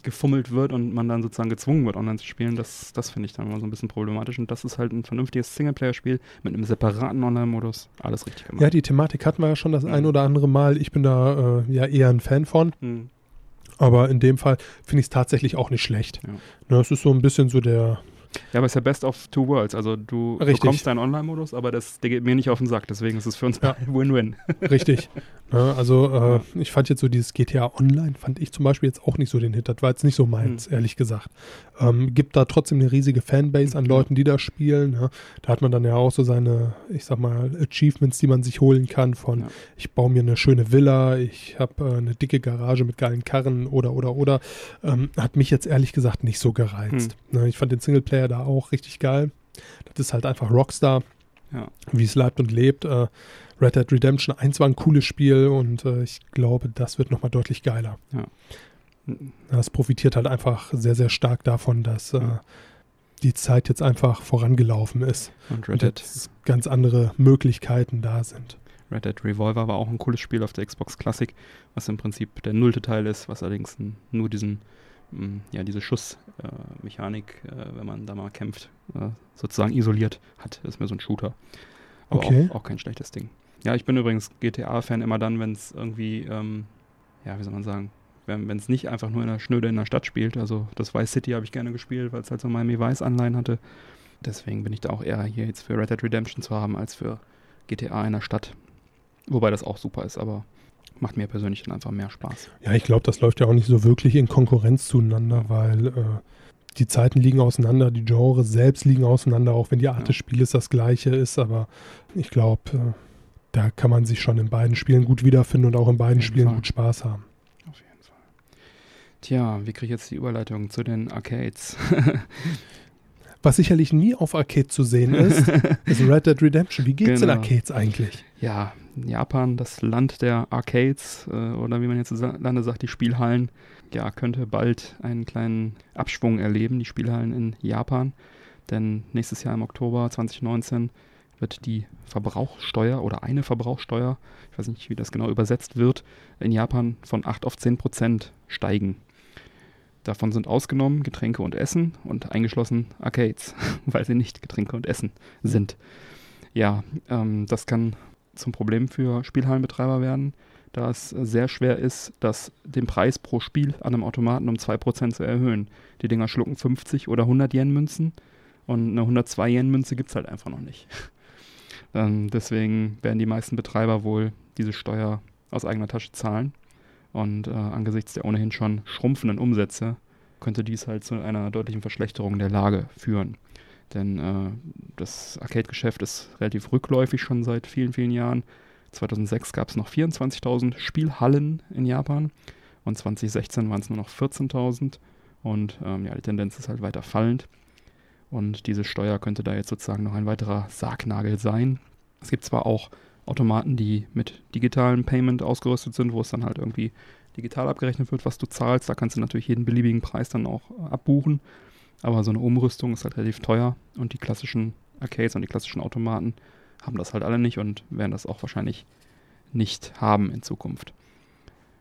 S2: reingefummelt wird und man dann sozusagen gezwungen wird, online zu spielen, das, das finde ich dann immer so ein bisschen problematisch. Und das ist halt ein vernünftiges Singleplayer-Spiel mit einem separaten Online-Modus. Alles richtig gemacht.
S3: Ja, die Thematik hatten wir ja schon das ein oder andere Mal. Ich bin da äh, ja eher ein Fan von.
S2: Hm.
S3: Aber in dem Fall finde ich es tatsächlich auch nicht schlecht.
S2: Ja.
S3: Ne, es ist so ein bisschen so der,
S2: Ja, aber es ist ja Best of Two Worlds. Also du
S3: Richtig.
S2: bekommst deinen Online-Modus, aber das, der geht mir nicht auf den Sack. Deswegen ist es für uns
S3: Ja.
S2: Win-Win.
S3: richtig. ne, also äh, ich fand jetzt so dieses GTA Online, fand ich zum Beispiel jetzt auch nicht so den Hit. Das war jetzt nicht so meins,
S2: Hm.
S3: ehrlich gesagt. Ähm, gibt da trotzdem eine riesige Fanbase an
S2: Ja.
S3: Leuten, die da spielen. Ne? Da hat man dann ja auch so seine, ich sag mal, Achievements, die man sich holen kann von
S2: Ja.
S3: ich baue mir eine schöne Villa, ich habe äh, eine dicke Garage mit geilen Karren oder oder oder. Ähm, hat mich jetzt ehrlich gesagt nicht so gereizt.
S2: Hm.
S3: Ne, ich fand den Singleplayer da auch richtig geil. Das ist halt einfach Rockstar,
S2: Ja.
S3: wie es leibt und lebt. Äh, Red Dead Redemption 1 war ein cooles Spiel und äh, ich glaube, das wird nochmal deutlich geiler. Das profitiert halt einfach sehr, sehr stark davon, dass äh, die Zeit jetzt einfach vorangelaufen ist
S2: Und Red Dead
S3: ganz andere Möglichkeiten da sind.
S2: Red Dead Revolver war auch ein cooles Spiel auf der Xbox Classic, was im Prinzip der nullte Teil ist, was allerdings nur diesen, ja, diese Schussmechanik, äh, äh, wenn man da mal kämpft, äh, sozusagen isoliert hat. Das ist mir so ein Shooter. Aber
S3: Okay.
S2: auch, auch kein schlechtes Ding. Ja, ich bin übrigens GTA-Fan immer dann, wenn es irgendwie, ähm, ja, wie soll man sagen, wenn es nicht einfach nur in der Schnöde in der Stadt spielt. Also das Vice City habe ich gerne gespielt, weil es halt so Miami Vice Anleihen hatte. Deswegen bin ich da auch eher hier jetzt für Red Dead Redemption zu haben, als für GTA in der Stadt. Wobei das auch super ist, aber macht mir persönlich dann einfach mehr Spaß.
S3: Ja, ich glaube, das läuft ja auch nicht so wirklich in Konkurrenz zueinander, weil äh, die Zeiten liegen auseinander, die Genres selbst liegen auseinander, auch wenn die Art
S2: Ja.
S3: des Spieles das gleiche ist. Aber ich glaube, äh, da kann man sich schon in beiden Spielen gut wiederfinden und auch in beiden Spielen
S2: Fall.
S3: gut Spaß haben.
S2: Tja, wie kriege ich jetzt die Überleitung zu den Arcades?
S3: Was sicherlich nie auf Arcade zu sehen ist, ist Red Dead Redemption. Wie geht's
S2: Genau.
S3: in Arcades eigentlich?
S2: ja, Japan, das Land der Arcades äh, oder wie man jetzt Lande sagt, die Spielhallen, ja, könnte bald einen kleinen Abschwung erleben, die Spielhallen in Japan. Denn nächstes Jahr im Oktober 2019 wird die Verbrauchssteuer oder eine Verbrauchssteuer, ich weiß nicht, wie das genau übersetzt wird, in Japan von 8 auf 10 Prozent steigen. Davon sind ausgenommen Getränke und Essen und eingeschlossen Arcades, weil sie nicht Getränke und Essen sind. Ja, ähm, das kann zum Problem für Spielhallenbetreiber werden, da es sehr schwer ist, das, den Preis pro Spiel an einem Automaten um 2% zu erhöhen. Die Dinger schlucken 50 oder 100 Yen-Münzen und eine 102 Yen-Münze gibt es halt einfach noch nicht. ähm, deswegen werden die meisten Betreiber wohl diese Steuer aus eigener Tasche zahlen. Und äh, angesichts der ohnehin schon schrumpfenden Umsätze könnte dies halt zu einer deutlichen Verschlechterung der Lage führen. Denn äh, das Arcade-Geschäft ist relativ rückläufig schon seit vielen, vielen Jahren. 2006 gab es noch 24.000 Spielhallen in Japan und 2016 waren es nur noch 14.000. Und ähm, ja, die Tendenz ist halt weiter fallend. Und diese Steuer könnte da jetzt sozusagen noch ein weiterer Sargnagel sein. Es gibt zwar auch Automaten, die mit digitalem Payment ausgerüstet sind, wo es dann halt irgendwie digital abgerechnet wird, was du zahlst. Da kannst du natürlich jeden beliebigen Preis dann auch abbuchen. Aber so eine Umrüstung ist halt relativ teuer und die klassischen Arcades und die klassischen Automaten haben das halt alle nicht und werden das auch wahrscheinlich nicht haben in Zukunft.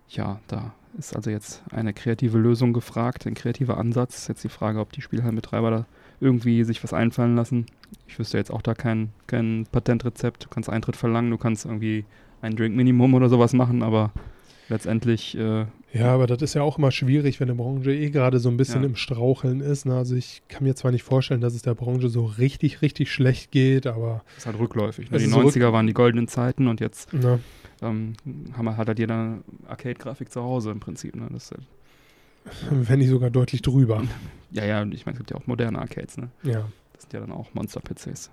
S2: Ja, da ist also jetzt eine kreative Lösung gefragt, ein kreativer Ansatz. Jetzt die Frage, ob die Spielhallenbetreiber da irgendwie sich was einfallen lassen. Ich wüsste jetzt auch da kein, kein Patentrezept. Du kannst Eintritt verlangen, du kannst irgendwie ein Drink-Minimum oder sowas machen, aber letztendlich äh,
S3: Ja, aber das ist ja auch immer schwierig, wenn eine Branche eh gerade so ein bisschen
S2: Ja.
S3: im Straucheln ist. Ne? Also ich kann mir zwar nicht vorstellen, dass es der Branche so richtig, richtig schlecht geht, aber
S2: ist halt rückläufig. Ne? Die
S3: ist so rück-
S2: 90er waren die goldenen Zeiten und jetzt
S3: ne,
S2: ähm, haben hat halt jeder Arcade-Grafik zu Hause im Prinzip. Ne? Das ist halt,
S3: wenn nicht sogar deutlich drüber.
S2: ja, ja, ich meine, es gibt ja auch moderne Arcades. Ne?
S3: Ja.
S2: Das sind ja dann auch Monster-PCs.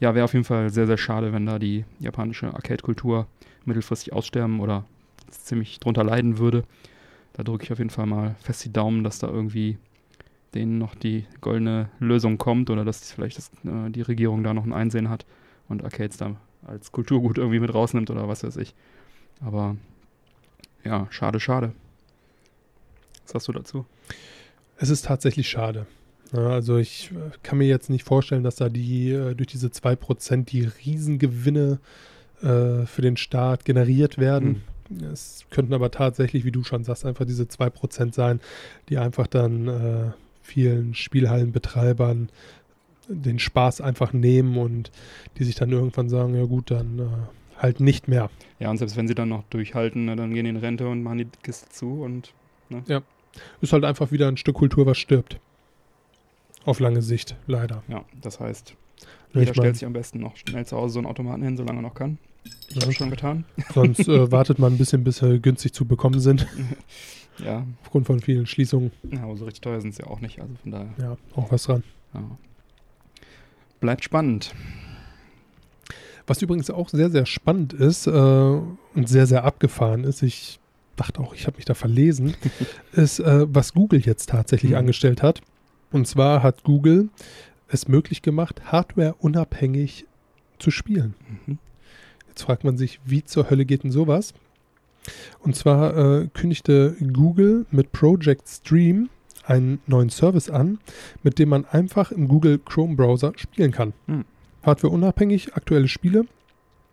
S2: Ja, wäre auf jeden Fall sehr, sehr schade, wenn da die japanische Arcade-Kultur mittelfristig aussterben oder ziemlich drunter leiden würde. Da drücke ich auf jeden Fall mal fest die Daumen, dass da irgendwie denen noch die goldene Lösung kommt oder dass vielleicht das, äh, die Regierung da noch ein Einsehen hat und Arcades da als Kulturgut irgendwie mit rausnimmt oder was weiß ich. Aber ja, schade, schade. Was hast du dazu?
S3: Es ist tatsächlich schade. Also ich äh, kann mir jetzt nicht vorstellen, dass da die äh, durch diese 2% die Riesengewinne äh, für den Staat generiert werden. Es könnten aber tatsächlich, wie du schon sagst, einfach diese 2% sein, die einfach dann äh, vielen Spielhallenbetreibern den Spaß einfach nehmen und die sich dann irgendwann sagen, ja gut, dann äh, halt nicht mehr.
S2: Ja, und selbst wenn sie dann noch durchhalten, ne, dann gehen die in Rente und machen die Kiste zu und
S3: Ist halt einfach wieder ein Stück Kultur, was stirbt. Auf lange Sicht, leider.
S2: ja, das heißt,
S3: Ich
S2: jeder
S3: mein,
S2: stellt sich am besten noch schnell zu Hause so einen Automaten hin, solange er noch kann. Ich
S3: Ja.
S2: habe schon getan.
S3: sonst äh, wartet man ein bisschen, bis sie günstig zu bekommen sind,
S2: Ja,
S3: aufgrund von vielen Schließungen.
S2: ja, aber so richtig teuer sind sie ja auch nicht. Also von daher,
S3: Ja, auch was dran.
S2: ja. Bleibt spannend.
S3: Was übrigens auch sehr, sehr spannend ist äh, und sehr, sehr abgefahren ist, ich dachte auch, ich habe mich da verlesen, ist, äh, was Google jetzt tatsächlich
S2: Mhm.
S3: angestellt hat. Und zwar hat Google es möglich gemacht, hardwareunabhängig zu spielen.
S2: Mhm.
S3: Jetzt fragt man sich, wie zur Hölle geht denn sowas? Und zwar äh, kündigte Google mit Project Stream einen neuen Service an, mit dem man einfach im Google Chrome Browser spielen kann.
S2: Hm.
S3: Hardwareunabhängig, aktuelle Spiele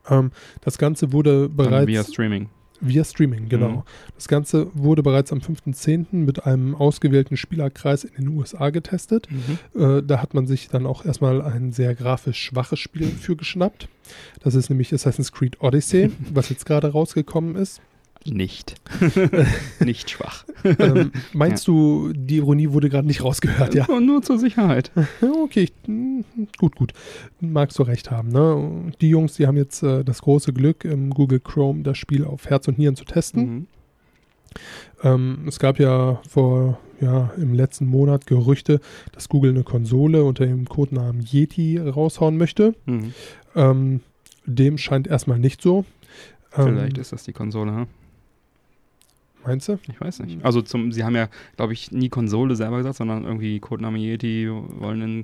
S3: Ähm, das Ganze wurde bereits.
S2: via Streaming.
S3: Via Streaming, genau.
S2: Mhm.
S3: Das Ganze wurde bereits am 5.10. mit einem ausgewählten Spielerkreis in den USA getestet.
S2: Mhm.
S3: Äh, da hat man sich dann auch erstmal ein sehr grafisch schwaches Spiel für geschnappt. Das ist nämlich Assassin's Creed Odyssey, was jetzt gerade rausgekommen ist.
S2: Nicht. nicht schwach.
S3: Ähm, meinst du, die Ironie wurde gerade nicht rausgehört, ja?
S2: Nur, nur zur Sicherheit.
S3: Ja, Okay, ich, gut, gut. Magst du recht haben. Ne? Die Jungs, die haben jetzt äh, das große Glück, im Google Chrome das Spiel auf Herz und Nieren zu testen.
S2: Mhm.
S3: Ähm, es gab ja vor, ja, im letzten Monat Gerüchte, dass Google eine Konsole unter dem Codenamen Yeti raushauen möchte.
S2: Mhm.
S3: Ähm, dem scheint erstmal nicht so. Ähm,
S2: Vielleicht ist das die Konsole, hm?
S3: Meinst du?
S2: Ich weiß nicht. Also zum, sie haben ja, glaube ich, nie Konsole selber gesagt, sondern irgendwie Codename Yeti wollen in,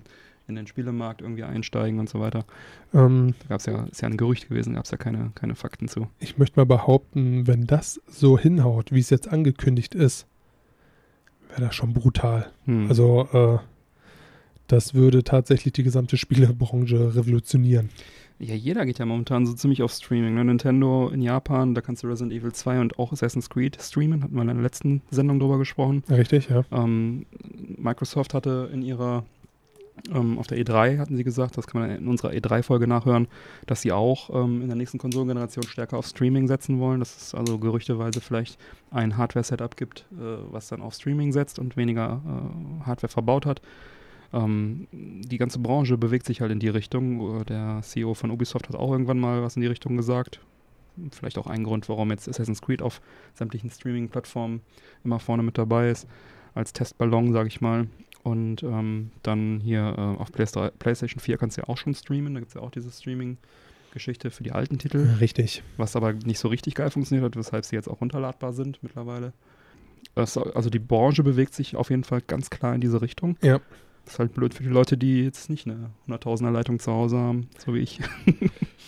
S2: in den Spielemarkt irgendwie einsteigen und so weiter.
S3: Ähm,
S2: Da gab es ja, ist ja ein Gerücht gewesen, gab es ja keine, keine Fakten zu.
S3: ich möchte mal behaupten, wenn das so hinhaut, wie es jetzt angekündigt ist, wäre das schon brutal.
S2: Hm.
S3: Also, äh, das würde tatsächlich die gesamte Spielebranche revolutionieren.
S2: Ja, jeder geht ja momentan so ziemlich auf Streaming. Ne? Nintendo in Japan, da kannst du Resident Evil 2 und auch Assassin's Creed streamen. Hatten wir in der letzten Sendung drüber gesprochen.
S3: Richtig, ja.
S2: Ähm, Microsoft hatte in ihrer, ähm, auf der E3 hatten sie gesagt, das kann man in unserer E3-Folge nachhören, dass sie auch ähm, in der nächsten Konsolengeneration stärker auf Streaming setzen wollen. Dass es also gerüchteweise vielleicht ein Hardware-Setup gibt, äh, was dann auf Streaming setzt und weniger äh, Hardware verbaut hat. Ähm, die ganze Branche bewegt sich halt in die Richtung. Der CEO von Ubisoft hat auch irgendwann mal was in die Richtung gesagt. Vielleicht auch ein Grund, warum jetzt Assassin's Creed auf sämtlichen Streaming-Plattformen immer vorne mit dabei ist. Als Testballon, sage ich mal. Und ähm, dann hier äh, auf Playsta- PlayStation 4 kannst du ja auch schon streamen. Da gibt es ja auch diese Streaming-Geschichte für die alten Titel,
S3: Richtig.
S2: was aber nicht so richtig geil funktioniert hat, weshalb sie jetzt auch runterladbar sind mittlerweile. Das, also die Branche bewegt sich auf jeden Fall ganz klar in diese Richtung.
S3: Ja.
S2: Das ist halt blöd für die Leute, die jetzt nicht eine 100.000er Leitung zu Hause haben, so wie ich.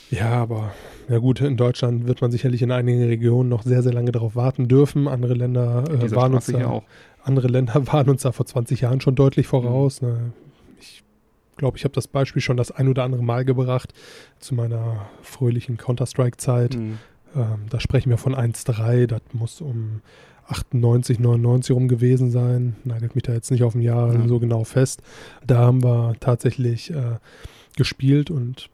S3: Ja, aber na gut, in Deutschland wird man sicherlich in einigen Regionen noch sehr, sehr lange darauf warten dürfen. Andere Länder äh, waren uns da,
S2: auch.
S3: andere Länder waren uns da vor 20 Jahren schon deutlich voraus. Ne? Ich glaube, ich habe das Beispiel schon das ein oder andere Mal gebracht zu meiner fröhlichen Counter-Strike-Zeit.
S2: Mhm.
S3: Ähm, da sprechen wir von 1.3, das muss um 98, 99 rum gewesen sein. Nagelt mich da jetzt nicht auf ein Jahr
S2: Ja.
S3: so genau fest. Da haben wir tatsächlich äh, gespielt und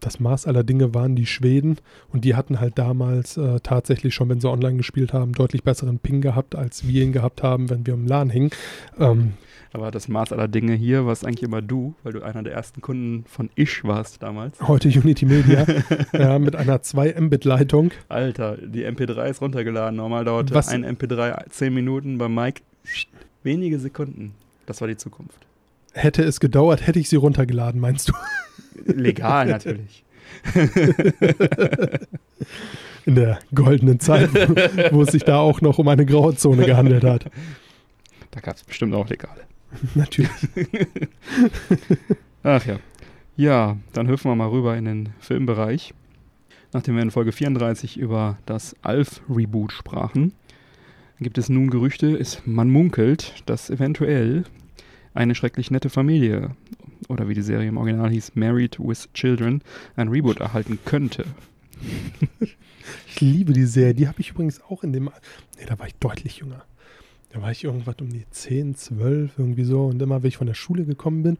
S3: das Maß aller Dinge waren die Schweden und die hatten halt damals äh, tatsächlich schon, wenn sie online gespielt haben, deutlich besseren Ping gehabt, als wir ihn gehabt haben, wenn wir im LAN hingen. Ähm,
S2: Aber das Maß aller Dinge hier warst eigentlich immer du, weil du einer der ersten Kunden von Ish warst damals.
S3: heute Unity Media ja, mit einer 2 Mbit-Leitung.
S2: Alter, die MP3 ist runtergeladen. Normal dauerte
S3: Was-
S2: ein MP3 10 Minuten, beim Mike wenige Sekunden. Das war die Zukunft.
S3: Hätte es gedauert, hätte ich sie runtergeladen, meinst du?
S2: Legal natürlich.
S3: In der goldenen Zeit, wo, wo es sich da auch noch um eine Grauzone gehandelt hat.
S2: Da gab es bestimmt auch Legale.
S3: Natürlich.
S2: Ach ja. Ja, dann hüpfen wir mal rüber in den Filmbereich. Nachdem wir in Folge 34 über das Alf-Reboot sprachen, gibt es nun Gerüchte, es, man munkelt, dass eventuell eine schrecklich nette Familie, oder wie die Serie im Original hieß, Married with Children, ein Reboot erhalten könnte.
S3: Ich liebe die Serie. Die habe ich übrigens auch in dem. Nee, da war ich deutlich jünger. Da war ich irgendwas um die 10, 12, irgendwie so. Und immer, wenn ich von der Schule gekommen bin,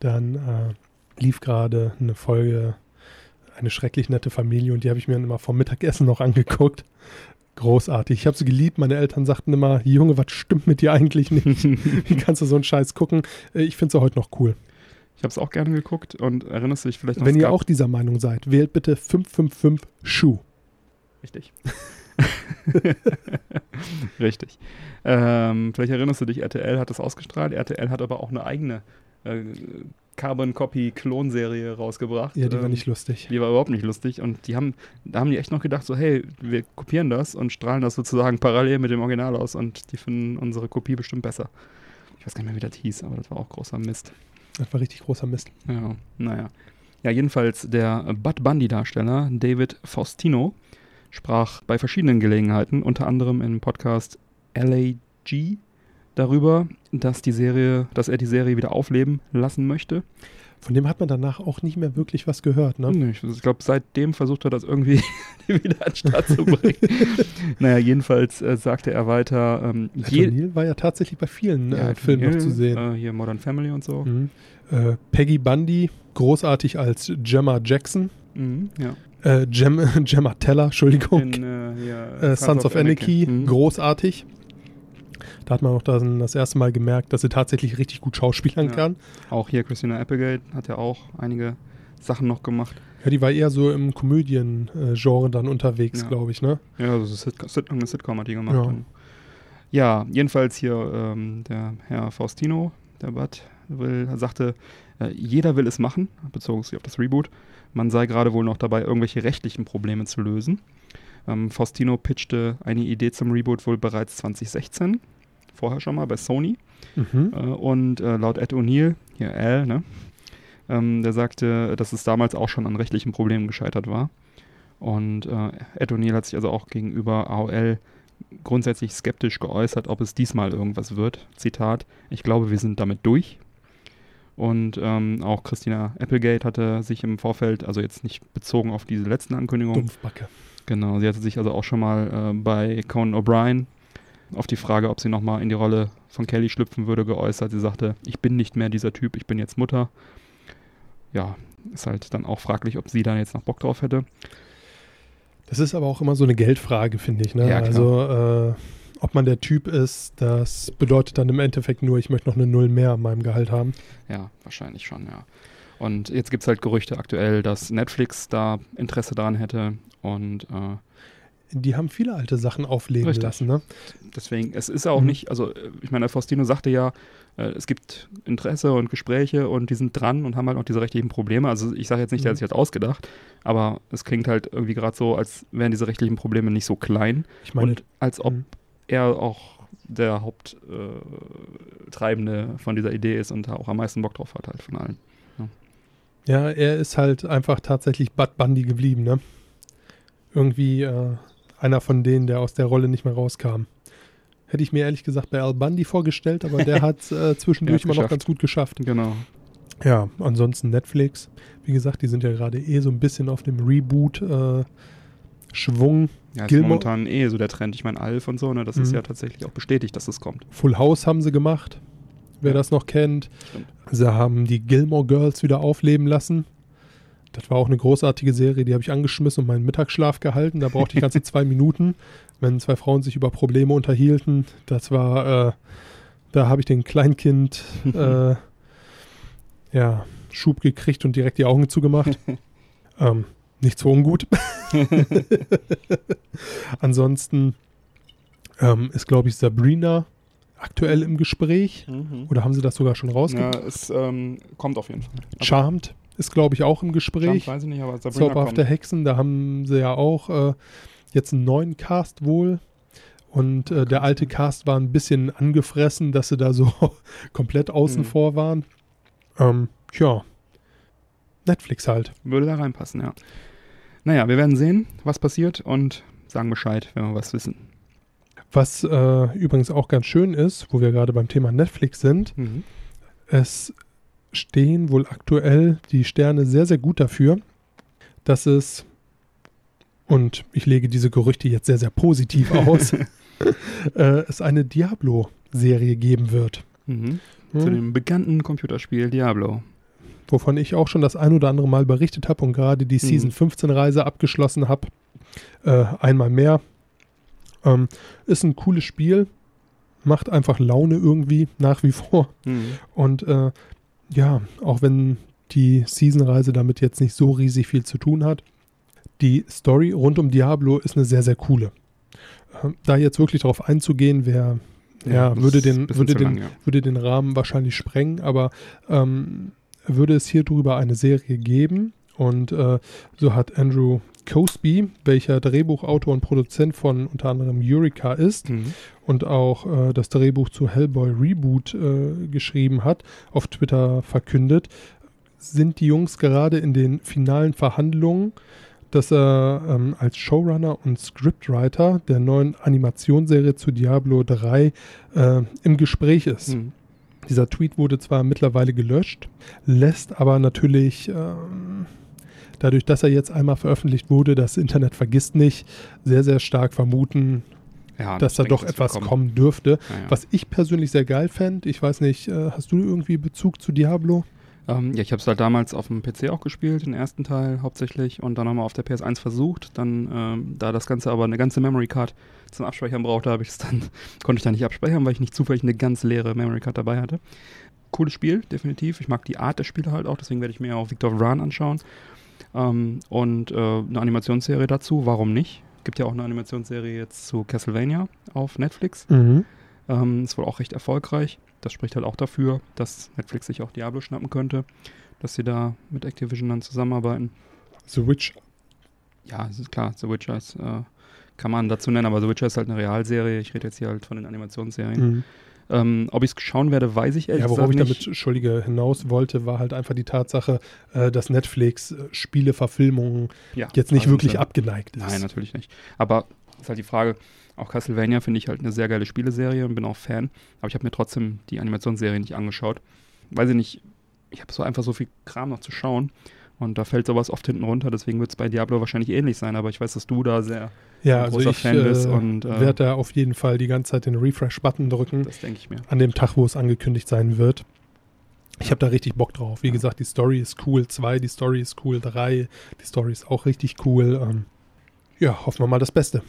S3: dann äh, lief gerade eine Folge Eine schrecklich nette Familie und die habe ich mir dann immer vom Mittagessen noch angeguckt. Großartig. Ich habe sie geliebt. Meine Eltern sagten immer, Junge, was stimmt mit dir eigentlich nicht? Wie kannst du so einen Scheiß gucken? Äh, Ich finde sie heute noch cool.
S2: Ich habe es auch gerne geguckt und erinnerst du dich vielleicht noch?
S3: Wenn ihr auch dieser Meinung seid, wählt bitte 555 Schuh.
S2: Richtig. Richtig. Ähm, vielleicht erinnerst du dich, RTL hat das ausgestrahlt. RTL hat aber auch eine eigene äh, Carbon Copy Klonserie rausgebracht.
S3: Ja, die war
S2: Ähm,
S3: nicht lustig.
S2: Die war überhaupt nicht lustig und die haben, da haben die echt noch gedacht, so, hey, wir kopieren das und strahlen das sozusagen parallel mit dem Original aus und die finden unsere Kopie bestimmt besser. Ich weiß gar nicht mehr, wie das hieß, aber das war auch großer Mist.
S3: Das war richtig großer Mist.
S2: Ja, naja. Ja, jedenfalls der Bud Bundy-Darsteller David Faustino sprach bei verschiedenen Gelegenheiten, unter anderem im Podcast LAG, darüber, dass die Serie, dass er die Serie wieder aufleben lassen möchte.
S3: Von dem hat man danach auch nicht mehr wirklich was gehört, ne?
S2: Ich ich glaube, seitdem versucht er das irgendwie wieder an den Start zu bringen. naja, jedenfalls äh, sagte er weiter, ähm,
S3: Ed
S2: je-
S3: war ja tatsächlich bei vielen
S2: Ja,
S3: äh, Filmen noch
S2: Hill,
S3: zu sehen.
S2: Äh, hier Modern Family und so.
S3: Mhm. Äh, Peggy Bundy, großartig als Gemma Jackson.
S2: Mhm, ja.
S3: Äh, Gem Gemma Teller, Entschuldigung.
S2: In, äh, hier,
S3: äh, Sons of Anarchy,
S2: Mhm.
S3: großartig. Da hat man auch dann das erste Mal gemerkt, dass sie tatsächlich richtig gut schauspielern
S2: Ja.
S3: kann.
S2: Auch hier Christina Applegate hat ja auch einige Sachen noch gemacht.
S3: Ja, die war eher so im Komödien-Genre dann unterwegs,
S2: Ja.
S3: glaube ich, ne?
S2: Ja, also Sit Sit eine Sitcom hat die gemacht.
S3: Ja.
S2: Ja, jedenfalls hier ähm, der Herr Faustino, der Bud, will, sagte, äh, jeder will es machen, bezogen sich auf das Reboot. Man sei gerade wohl noch dabei, irgendwelche rechtlichen Probleme zu lösen. Ähm, Faustino pitchte eine Idee zum Reboot wohl bereits 2016, vorher schon mal bei Sony.
S3: Mhm.
S2: Äh, und äh, laut Ed O'Neill, hier Al, ne, ähm, der sagte, dass es damals auch schon an rechtlichen Problemen gescheitert war. Und äh, Ed O'Neill hat sich also auch gegenüber AOL grundsätzlich skeptisch geäußert, ob es diesmal irgendwas wird. Zitat, ich glaube, wir sind damit durch. Und ähm, auch Christina Applegate hatte sich im Vorfeld, also jetzt nicht bezogen auf diese letzten Ankündigungen,
S3: Dumpfbacke.
S2: Genau, sie hatte sich also auch schon mal äh, bei Conan O'Brien auf die Frage, ob sie nochmal in die Rolle von Kelly schlüpfen würde, geäußert. Sie sagte, ich bin nicht mehr dieser Typ, ich bin jetzt Mutter. Ja, ist halt dann auch fraglich, ob sie da jetzt noch Bock drauf hätte.
S3: Das ist aber auch immer so eine Geldfrage, finde ich. Ne?
S2: Ja,
S3: also, äh, ob man der Typ ist, das bedeutet dann im Endeffekt nur, ich möchte noch eine Null mehr an meinem Gehalt haben.
S2: Ja, wahrscheinlich schon, ja. Und jetzt gibt es halt Gerüchte aktuell, dass Netflix da Interesse daran hätte. Und äh,
S3: Die haben viele alte Sachen aufleben
S2: Richtig.
S3: lassen. Ne?
S2: deswegen, es ist auch
S3: Mhm.
S2: nicht, also äh, ich meine, Faustino sagte ja, äh, es gibt Interesse und Gespräche und die sind dran und haben halt noch diese rechtlichen Probleme. Also ich sage jetzt nicht, der
S3: Mhm.
S2: hat sich das ausgedacht, aber es klingt halt irgendwie gerade so, als wären diese rechtlichen Probleme nicht so klein
S3: Ich meine,
S2: und als ob
S3: Mhm.
S2: Er auch der Haupttreibende äh, von dieser Idee ist und da auch am meisten Bock drauf hat halt von allen.
S3: ja, er ist halt einfach tatsächlich Bud Bundy geblieben. Ne? Irgendwie äh, einer von denen, der aus der Rolle nicht mehr rauskam. Hätte ich mir ehrlich gesagt bei Al Bundy vorgestellt, aber der hat äh, zwischendurch immer noch ganz gut geschafft.
S2: Genau.
S3: Ja, ansonsten Netflix. Wie gesagt, die sind ja gerade eh so ein bisschen auf dem Reboot-Schwung.
S2: Ja, ist
S3: Gilmore-
S2: momentan eh so der Trend. Ich meine, Alf und so, ne, das ist
S3: Mhm.
S2: ja tatsächlich auch bestätigt, dass es kommt.
S3: Full House haben sie gemacht, wer
S2: Ja.
S3: das noch kennt.
S2: Stimmt.
S3: Sie haben die Gilmore Girls wieder aufleben lassen. Das war auch eine großartige Serie, die habe ich angeschmissen und meinen Mittagsschlaf gehalten. Da brauchte ich ganze zwei Minuten, wenn zwei Frauen sich über Probleme unterhielten. Das war, äh, da habe ich den Kleinkind, äh, ja, Schub gekriegt und direkt die Augen zugemacht. ähm, nicht so ungut. Ansonsten ähm, ist, glaube ich, Sabrina aktuell im Gespräch. Oder haben sie das sogar schon
S2: Ja,
S3: rausgebracht?
S2: es ähm, kommt auf jeden Fall. Also,
S3: Charmed ist, glaube ich, auch im Gespräch.
S2: Charmed weiß ich nicht, aber Sabrina
S3: Zauberhafte
S2: kommt.
S3: Hexen, da haben sie ja auch äh, jetzt einen neuen Cast wohl. Und äh, der alte Cast war ein bisschen angefressen, dass sie da so komplett außen
S2: Mhm.
S3: vor waren. Ähm, ja. Netflix halt.
S2: Würde da reinpassen, ja. Naja, wir werden sehen, was passiert und sagen Bescheid, wenn wir was wissen.
S3: Was äh, übrigens auch ganz schön ist, wo wir gerade beim Thema Netflix sind, es stehen wohl aktuell die Sterne sehr, sehr gut dafür, dass es, und ich lege diese Gerüchte jetzt sehr, sehr positiv aus, äh, es eine Diablo-Serie geben wird.
S2: Mhm.
S3: Hm?
S2: Zu dem bekannten Computerspiel Diablo.
S3: Wovon ich auch schon das ein oder andere Mal berichtet habe und gerade die
S2: Mhm.
S3: Season 15 Reise abgeschlossen habe. Äh, einmal mehr. Ähm, ist ein cooles Spiel. Macht einfach Laune irgendwie nach wie vor.
S2: Mhm.
S3: Und äh, ja, auch wenn die Season-Reise damit jetzt nicht so riesig viel zu tun hat, die Story rund um Diablo ist eine sehr, sehr coole. Ähm, da jetzt wirklich darauf einzugehen, wer ja,
S2: das
S3: würde den, würde, den,
S2: lang, ja.
S3: würde den Rahmen wahrscheinlich sprengen, aber ähm, würde es hier drüber eine Serie geben. Und äh, so hat Andrew Cosby, welcher Drehbuchautor und Produzent von unter anderem Eureka ist,
S2: Mhm.
S3: und auch äh, das Drehbuch zu Hellboy Reboot äh, geschrieben hat, auf Twitter verkündet, sind die Jungs gerade in den finalen Verhandlungen, dass er ähm, als Showrunner und Scriptwriter der neuen Animationsserie zu Diablo 3 äh, im Gespräch ist.
S2: Mhm.
S3: Dieser Tweet wurde zwar mittlerweile gelöscht, lässt aber natürlich ähm, dadurch, dass er jetzt einmal veröffentlicht wurde, das Internet vergisst nicht, sehr, sehr stark vermuten,
S2: Ja,
S3: dass da doch etwas
S2: wird
S3: kommen dürfte.
S2: Ja, ja.
S3: Was ich persönlich sehr geil fände, ich weiß nicht, äh, hast du irgendwie Bezug zu Diablo?
S2: Ähm, ja, ich habe es halt damals auf dem PC auch gespielt, den ersten Teil hauptsächlich, und dann nochmal auf der PS1 versucht. Dann, ähm, da das Ganze aber eine ganze Memory Card zum Abspeichern brauchte, habe ich es dann, konnte ich da nicht abspeichern, weil ich nicht zufällig eine ganz leere Memory Card dabei hatte. Cooles Spiel, definitiv. Ich mag die Art der Spiele halt auch, deswegen werde ich mir auch Victor Vran anschauen. Ähm, und äh, eine Animationsserie dazu, warum nicht? Gibt ja auch eine Animationsserie jetzt zu Castlevania auf Netflix.
S3: Mhm.
S2: Ähm, ist wohl auch recht erfolgreich. Das spricht halt auch dafür, dass Netflix sich auch Diablo schnappen könnte, dass sie da mit Activision dann zusammenarbeiten.
S3: The Witch.
S2: Ja, es ist klar, The Witcher ist, äh, kann man dazu nennen, aber The Witcher ist halt eine Realserie. Ich rede jetzt hier halt von den Animationsserien.
S3: Mhm.
S2: Ähm, ob ich es schauen werde, weiß ich ehrlich
S3: Ja, worauf ich damit,
S2: nicht.
S3: Entschuldige, hinaus wollte, war halt einfach die Tatsache, äh, dass Netflix äh, Spieleverfilmungen
S2: Ja,
S3: jetzt nicht
S2: also
S3: wirklich
S2: sind-
S3: abgeneigt ist.
S2: Nein, natürlich nicht. Aber ist halt die Frage, auch Castlevania finde ich halt eine sehr geile Spieleserie und bin auch Fan. Aber ich habe mir trotzdem die Animationsserie nicht angeschaut. Weiß ich nicht, ich habe so einfach so viel Kram noch zu schauen. Und da fällt sowas oft hinten runter, deswegen wird es bei Diablo wahrscheinlich ähnlich sein, aber ich weiß, dass du da sehr,
S3: ja, also
S2: großer
S3: ich
S2: Fan bist
S3: äh,
S2: und, äh,
S3: werde da auf jeden Fall die ganze Zeit den Refresh-Button drücken,
S2: das denke ich mir.
S3: an dem Tag, wo es angekündigt sein wird. Ich habe da richtig Bock drauf. Wie
S2: Ja.
S3: gesagt, die Story ist cool. Zwei, die Story ist cool. Drei, die Story ist auch richtig cool. Ähm, ja, hoffen wir mal das Beste.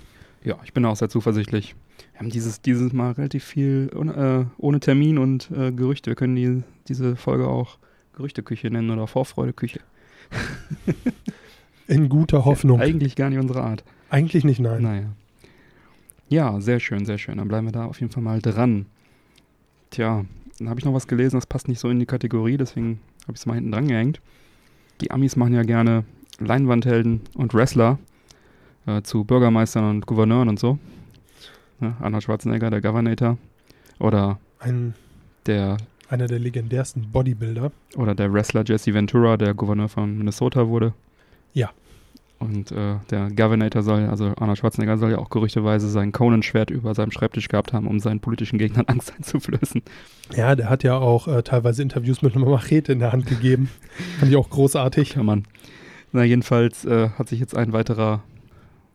S2: Ja, ich bin auch sehr zuversichtlich. Wir haben dieses, dieses Mal relativ viel ohne, äh, ohne Termin und äh, Gerüchte. Wir können die, diese Folge auch Gerüchteküche nennen oder Vorfreudeküche.
S3: In guter Hoffnung.
S2: Eigentlich gar nicht unsere Art.
S3: Eigentlich nicht, nein.
S2: Naja. Ja, sehr schön, sehr schön. Dann bleiben wir da auf jeden Fall mal dran. Tja, dann habe ich noch was gelesen, das passt nicht so in die Kategorie, deswegen habe ich es mal hinten dran gehängt. Die Amis machen ja gerne Leinwandhelden und Wrestler äh, zu Bürgermeistern und Gouverneuren und so. Ja, Arnold Schwarzenegger, der Governator. Oder
S3: Ein,
S2: der,
S3: einer der legendärsten Bodybuilder.
S2: oder der Wrestler Jesse Ventura, der Gouverneur von Minnesota wurde.
S3: Ja.
S2: Und äh, der Governator soll, also Arnold Schwarzenegger soll ja auch gerüchteweise sein Conan-Schwert über seinem Schreibtisch gehabt haben, um seinen politischen Gegnern Angst einzuflößen.
S3: Ja, der hat ja auch äh, teilweise Interviews mit einer Machete in der Hand gegeben. Fand ich auch großartig.
S2: Ja, Mann. Na, jedenfalls äh, hat sich jetzt ein weiterer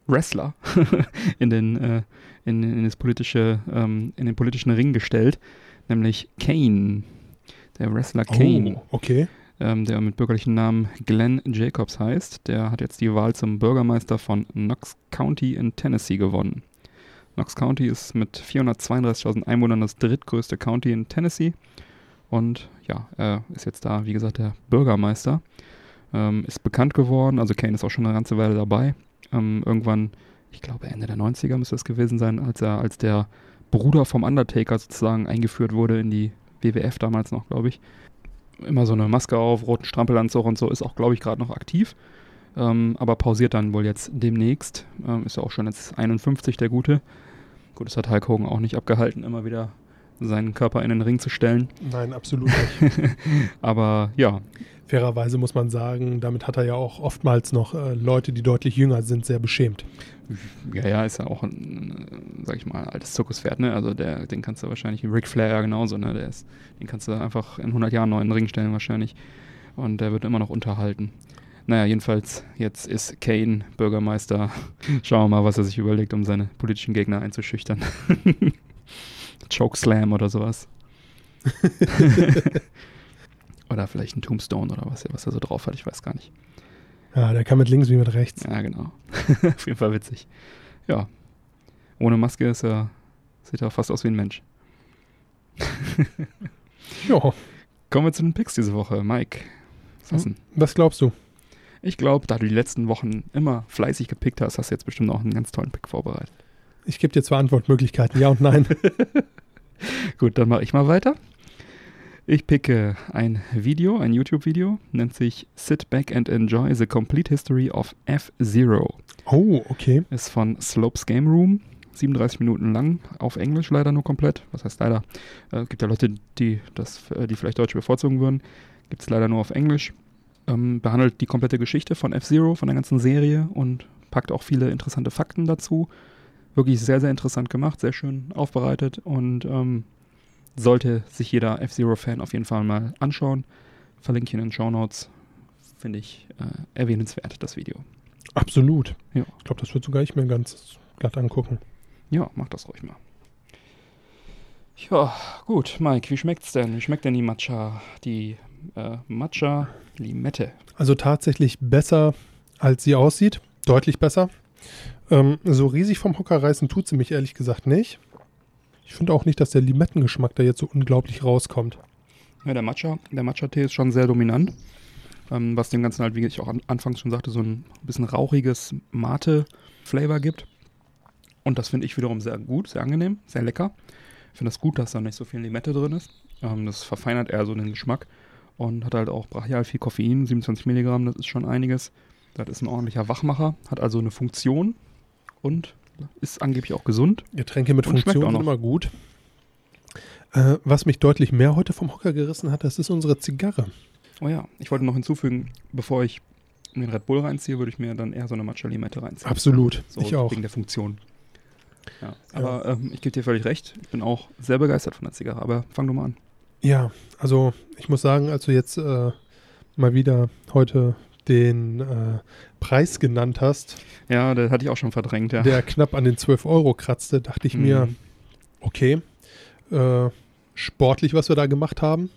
S2: Wrestler in, den, äh, in, in, das politische, ähm, in den politischen Ring gestellt, nämlich Kane. Der Wrestler Kane.
S3: Oh, okay.
S2: ähm, der mit bürgerlichen Namen Glenn Jacobs heißt. Der hat jetzt die Wahl zum Bürgermeister von Knox County in Tennessee gewonnen. Knox County ist mit 432.000 Einwohnern das drittgrößte County in Tennessee. Und ja, er ist jetzt da, wie gesagt, der Bürgermeister. Ähm, ist bekannt geworden, also Kane ist auch schon eine ganze Weile dabei. Ähm, irgendwann, ich glaube Ende der 90er müsste es gewesen sein, als er als der Bruder vom Undertaker sozusagen eingeführt wurde in die WWF damals noch, glaube ich immer so eine Maske auf, roten Strampelanzug und so, ist auch, glaube ich, gerade noch aktiv. Ähm, aber pausiert dann wohl jetzt demnächst. Ähm, ist ja auch schon jetzt 51 der Gute. Gut, das hat Hulk Hogan auch nicht abgehalten, immer wieder seinen Körper in den Ring zu stellen.
S3: Nein, absolut nicht.
S2: aber ja,
S3: Fairerweise muss man sagen, damit hat er ja auch oftmals noch äh, Leute, die deutlich jünger sind, sehr beschämt.
S2: ja, ja, ist ja auch ein, sag ich mal, altes Zirkuspferd, ne? Also der, den kannst du wahrscheinlich, Ric Flair ja genauso, ne? Der ist, den kannst du einfach in 100 Jahren noch in den Ring stellen wahrscheinlich. Und der wird immer noch unterhalten. Naja, jedenfalls, jetzt ist Kane Bürgermeister. Schauen wir mal, was er sich überlegt, um seine politischen Gegner einzuschüchtern. Chokeslam oder sowas. oder vielleicht ein Tombstone oder was, was er so drauf hat, ich weiß gar nicht.
S3: Ja, der kann mit links wie mit rechts.
S2: Ja, genau. Auf jeden Fall witzig. Ja. Ohne Maske ist er, sieht er fast aus wie ein Mensch.
S3: Ja,
S2: Kommen wir zu den Picks diese Woche. Mike, was
S3: was glaubst du?
S2: Ich glaube, da du die letzten Wochen immer fleißig gepickt hast, hast du jetzt bestimmt auch einen ganz tollen Pick vorbereitet.
S3: Ich gebe dir zwei Antwortmöglichkeiten, ja und nein.
S2: Gut, dann mache ich mal weiter. Ich picke ein Video, ein YouTube-Video, nennt sich Sit Back and Enjoy the Complete History of F-Zero.
S3: Oh, okay.
S2: Ist von Slopes Game Room. 37 Minuten lang, auf Englisch leider nur komplett. Was heißt leider? Es äh, gibt ja Leute, die das, äh, die vielleicht Deutsch bevorzugen würden. Gibt es leider nur auf Englisch. Ähm, behandelt die komplette Geschichte von F-Zero, von der ganzen Serie und packt auch viele interessante Fakten dazu. Wirklich sehr, sehr interessant gemacht, sehr schön aufbereitet und ähm, sollte sich jeder F-Zero-Fan auf jeden Fall mal anschauen. Verlinke ich in den Show Notes. Finde ich äh, erwähnenswert, das Video.
S3: Absolut.
S2: Ja.
S3: Ich glaube, das wird sogar ich mir ganz glatt angucken.
S2: Ja, mach das ruhig mal. Ja, gut, Mike, wie schmeckt's denn? Wie schmeckt denn die Matcha, die äh, Matcha Limette?
S3: Also tatsächlich besser, als sie aussieht. Deutlich besser. Ähm, so riesig vom Hocker reißen tut sie mich ehrlich gesagt nicht. Ich finde auch nicht, dass der Limettengeschmack da jetzt so unglaublich rauskommt.
S2: Ja, der Matcha, der Matcha-Tee ist schon sehr dominant. Ähm, was dem Ganzen halt, wie ich auch an, anfangs schon sagte, so ein bisschen rauchiges Mate-Flavor gibt. Und das finde ich wiederum sehr gut, sehr angenehm, sehr lecker. Ich finde es das gut, dass da nicht so viel Limette drin ist. Ähm, das verfeinert eher so den Geschmack und hat halt auch brachial viel Koffein, 27 Milligramm, das ist schon einiges. Das ist ein ordentlicher Wachmacher, hat also eine Funktion und ist angeblich auch gesund.
S3: Getränke mit Funktion
S2: auch
S3: sind immer gut. Äh, was mich deutlich mehr heute vom Hocker gerissen hat, das ist unsere Zigarre.
S2: Oh ja, ich wollte noch hinzufügen, bevor ich den Red Bull reinziehe, würde ich mir dann eher so eine Matcha-Limette reinziehen.
S3: Absolut.
S2: So,
S3: ich auch.
S2: Wegen der Funktion. Ja, aber Ähm, ich gebe dir völlig recht. Ich bin auch sehr begeistert von der Zigarre. Aber fang du mal an.
S3: Ja, also ich muss sagen, als du jetzt äh, mal wieder heute den äh, Preis genannt hast,
S2: Ja, das hatte ich auch schon verdrängt, ja.
S3: der knapp an den 12 Euro kratzte, dachte ich mir,
S2: Mhm.
S3: okay, äh, sportlich, was wir da gemacht haben.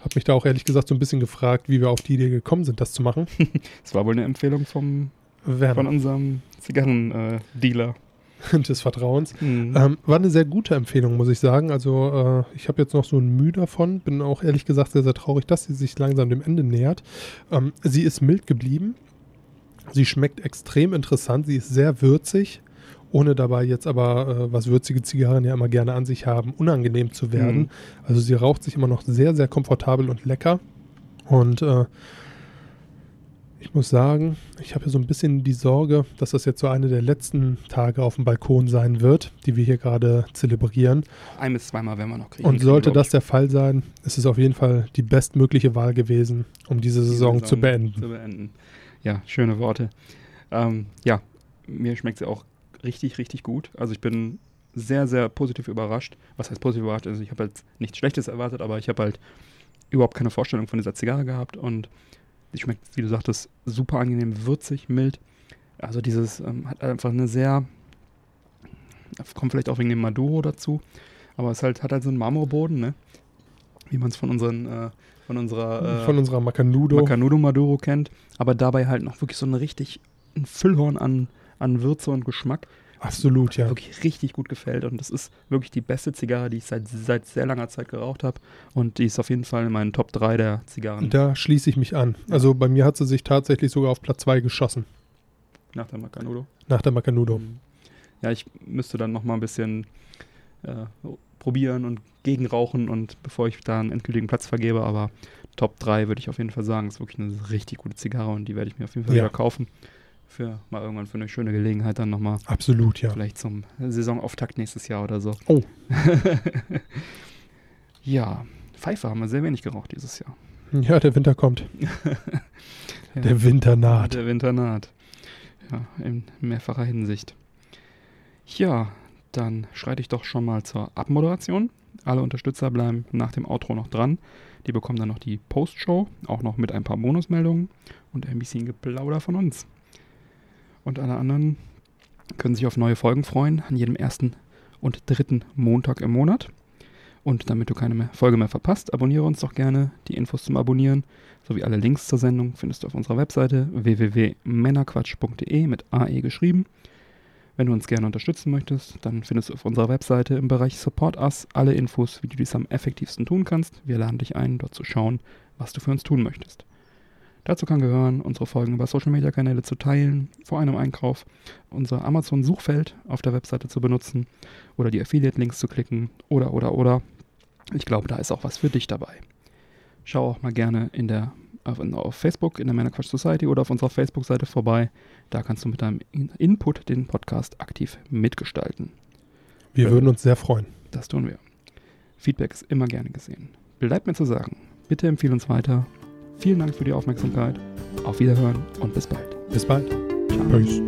S3: Habe mich da auch ehrlich gesagt so ein bisschen gefragt, wie wir auf die Idee gekommen sind, das zu machen.
S2: Das war wohl eine Empfehlung vom, von unserem Zigarrendealer.
S3: des Vertrauens. Ähm, war eine sehr gute Empfehlung, muss ich sagen. Also äh, ich habe jetzt noch so ein Mühe davon. Bin auch ehrlich gesagt sehr, sehr traurig, dass sie sich langsam dem Ende nähert. Ähm, sie ist mild geblieben. Sie schmeckt extrem interessant. Sie ist sehr würzig, ohne dabei jetzt aber, äh, was würzige Zigarren ja immer gerne an sich haben, unangenehm zu werden.
S2: Mhm.
S3: Also sie raucht sich immer noch sehr, sehr komfortabel und lecker. Und äh, ich muss sagen, ich habe ja so ein bisschen die Sorge, dass das jetzt so eine der letzten Tage auf dem Balkon sein wird, die wir hier gerade zelebrieren.
S2: Ein bis zweimal werden wir noch kriegen.
S3: Und sollte das der Fall sein, ist es auf jeden Fall die bestmögliche Wahl gewesen, um diese
S2: die
S3: Saison, zu beenden.
S2: Zu beenden. Ja, schöne Worte. Ähm, ja, mir schmeckt sie auch richtig, richtig gut. Also ich bin sehr, sehr positiv überrascht. Was heißt positiv überrascht? Also ich habe halt nichts Schlechtes erwartet, aber ich habe halt überhaupt keine Vorstellung von dieser Zigarre gehabt und die schmeckt, wie du sagtest, super angenehm, würzig, mild. Also dieses ähm, hat einfach eine sehr, kommt vielleicht auch wegen dem Maduro dazu, aber es halt, hat halt so einen Marmorboden, ne? Wie man es von unseren, äh, von unserer äh,
S3: Von unserer Macanudo.
S2: Macanudo Maduro kennt, aber dabei halt noch wirklich so ein richtig ein Füllhorn an, an Würze und Geschmack,
S3: Absolut, ja.
S2: wirklich richtig gut gefällt und das ist wirklich die beste Zigarre, die ich seit, seit sehr langer Zeit geraucht habe und die ist auf jeden Fall in meinen Top 3 der Zigarren
S3: Da schließe ich mich an. Also bei mir hat sie sich tatsächlich sogar auf Platz 2 geschossen.
S2: nach der Macanudo.
S3: Nach der Macanudo.
S2: Ja, ich müsste dann noch mal ein bisschen äh, probieren und gegenrauchen und bevor ich da einen endgültigen Platz vergebe, aber Top 3 würde ich auf jeden Fall sagen, ist wirklich eine richtig gute Zigarre und die werde ich mir auf jeden Fall
S3: Ja.
S2: wieder kaufen. Für mal irgendwann für eine schöne Gelegenheit dann nochmal.
S3: Absolut, ja.
S2: Vielleicht zum Saisonauftakt nächstes Jahr oder so.
S3: Oh.
S2: ja, Pfeife haben wir sehr wenig geraucht dieses Jahr.
S3: Ja, der Winter kommt.
S2: Ja.
S3: Der Winter naht.
S2: Der Winter naht. Ja, in mehrfacher Hinsicht. Ja, dann schreite ich doch schon mal zur Abmoderation. Alle Unterstützer bleiben nach dem Outro noch dran. Die bekommen dann noch die Postshow, auch noch mit ein paar Bonusmeldungen und ein bisschen Geplauder von uns. Und alle anderen können sich auf neue Folgen freuen, an jedem ersten und dritten Montag im Monat. Und damit du keine mehr Folge mehr verpasst, abonniere uns doch gerne. Die Infos zum Abonnieren sowie alle Links zur Sendung findest du auf unserer Webseite www.männerquatsch.de mit AE geschrieben. Wenn du uns gerne unterstützen möchtest, dann findest du auf unserer Webseite im Bereich Support Us alle Infos, wie du dies am effektivsten tun kannst. Wir laden dich ein, dort zu schauen, was du für uns tun möchtest. Dazu kann gehören, unsere Folgen über Social Media Kanäle zu teilen, vor einem Einkauf, unser Amazon Suchfeld auf der Webseite zu benutzen oder die Affiliate Links zu klicken oder oder oder. Ich glaube, da ist auch was für dich dabei. Schau auch mal gerne in der, auf, auf Facebook in der Männerquatsch Society oder auf unserer Facebook-Seite vorbei. Da kannst du mit deinem In- Input den Podcast aktiv mitgestalten.
S3: Wir würden uns sehr freuen.
S2: Das tun wir. Feedback ist immer gerne gesehen. Bleibt mir zu sagen, bitte empfehle uns weiter. Vielen Dank für die Aufmerksamkeit. Auf Wiederhören und bis bald.
S3: Bis bald.
S2: Ciao.
S3: Peace.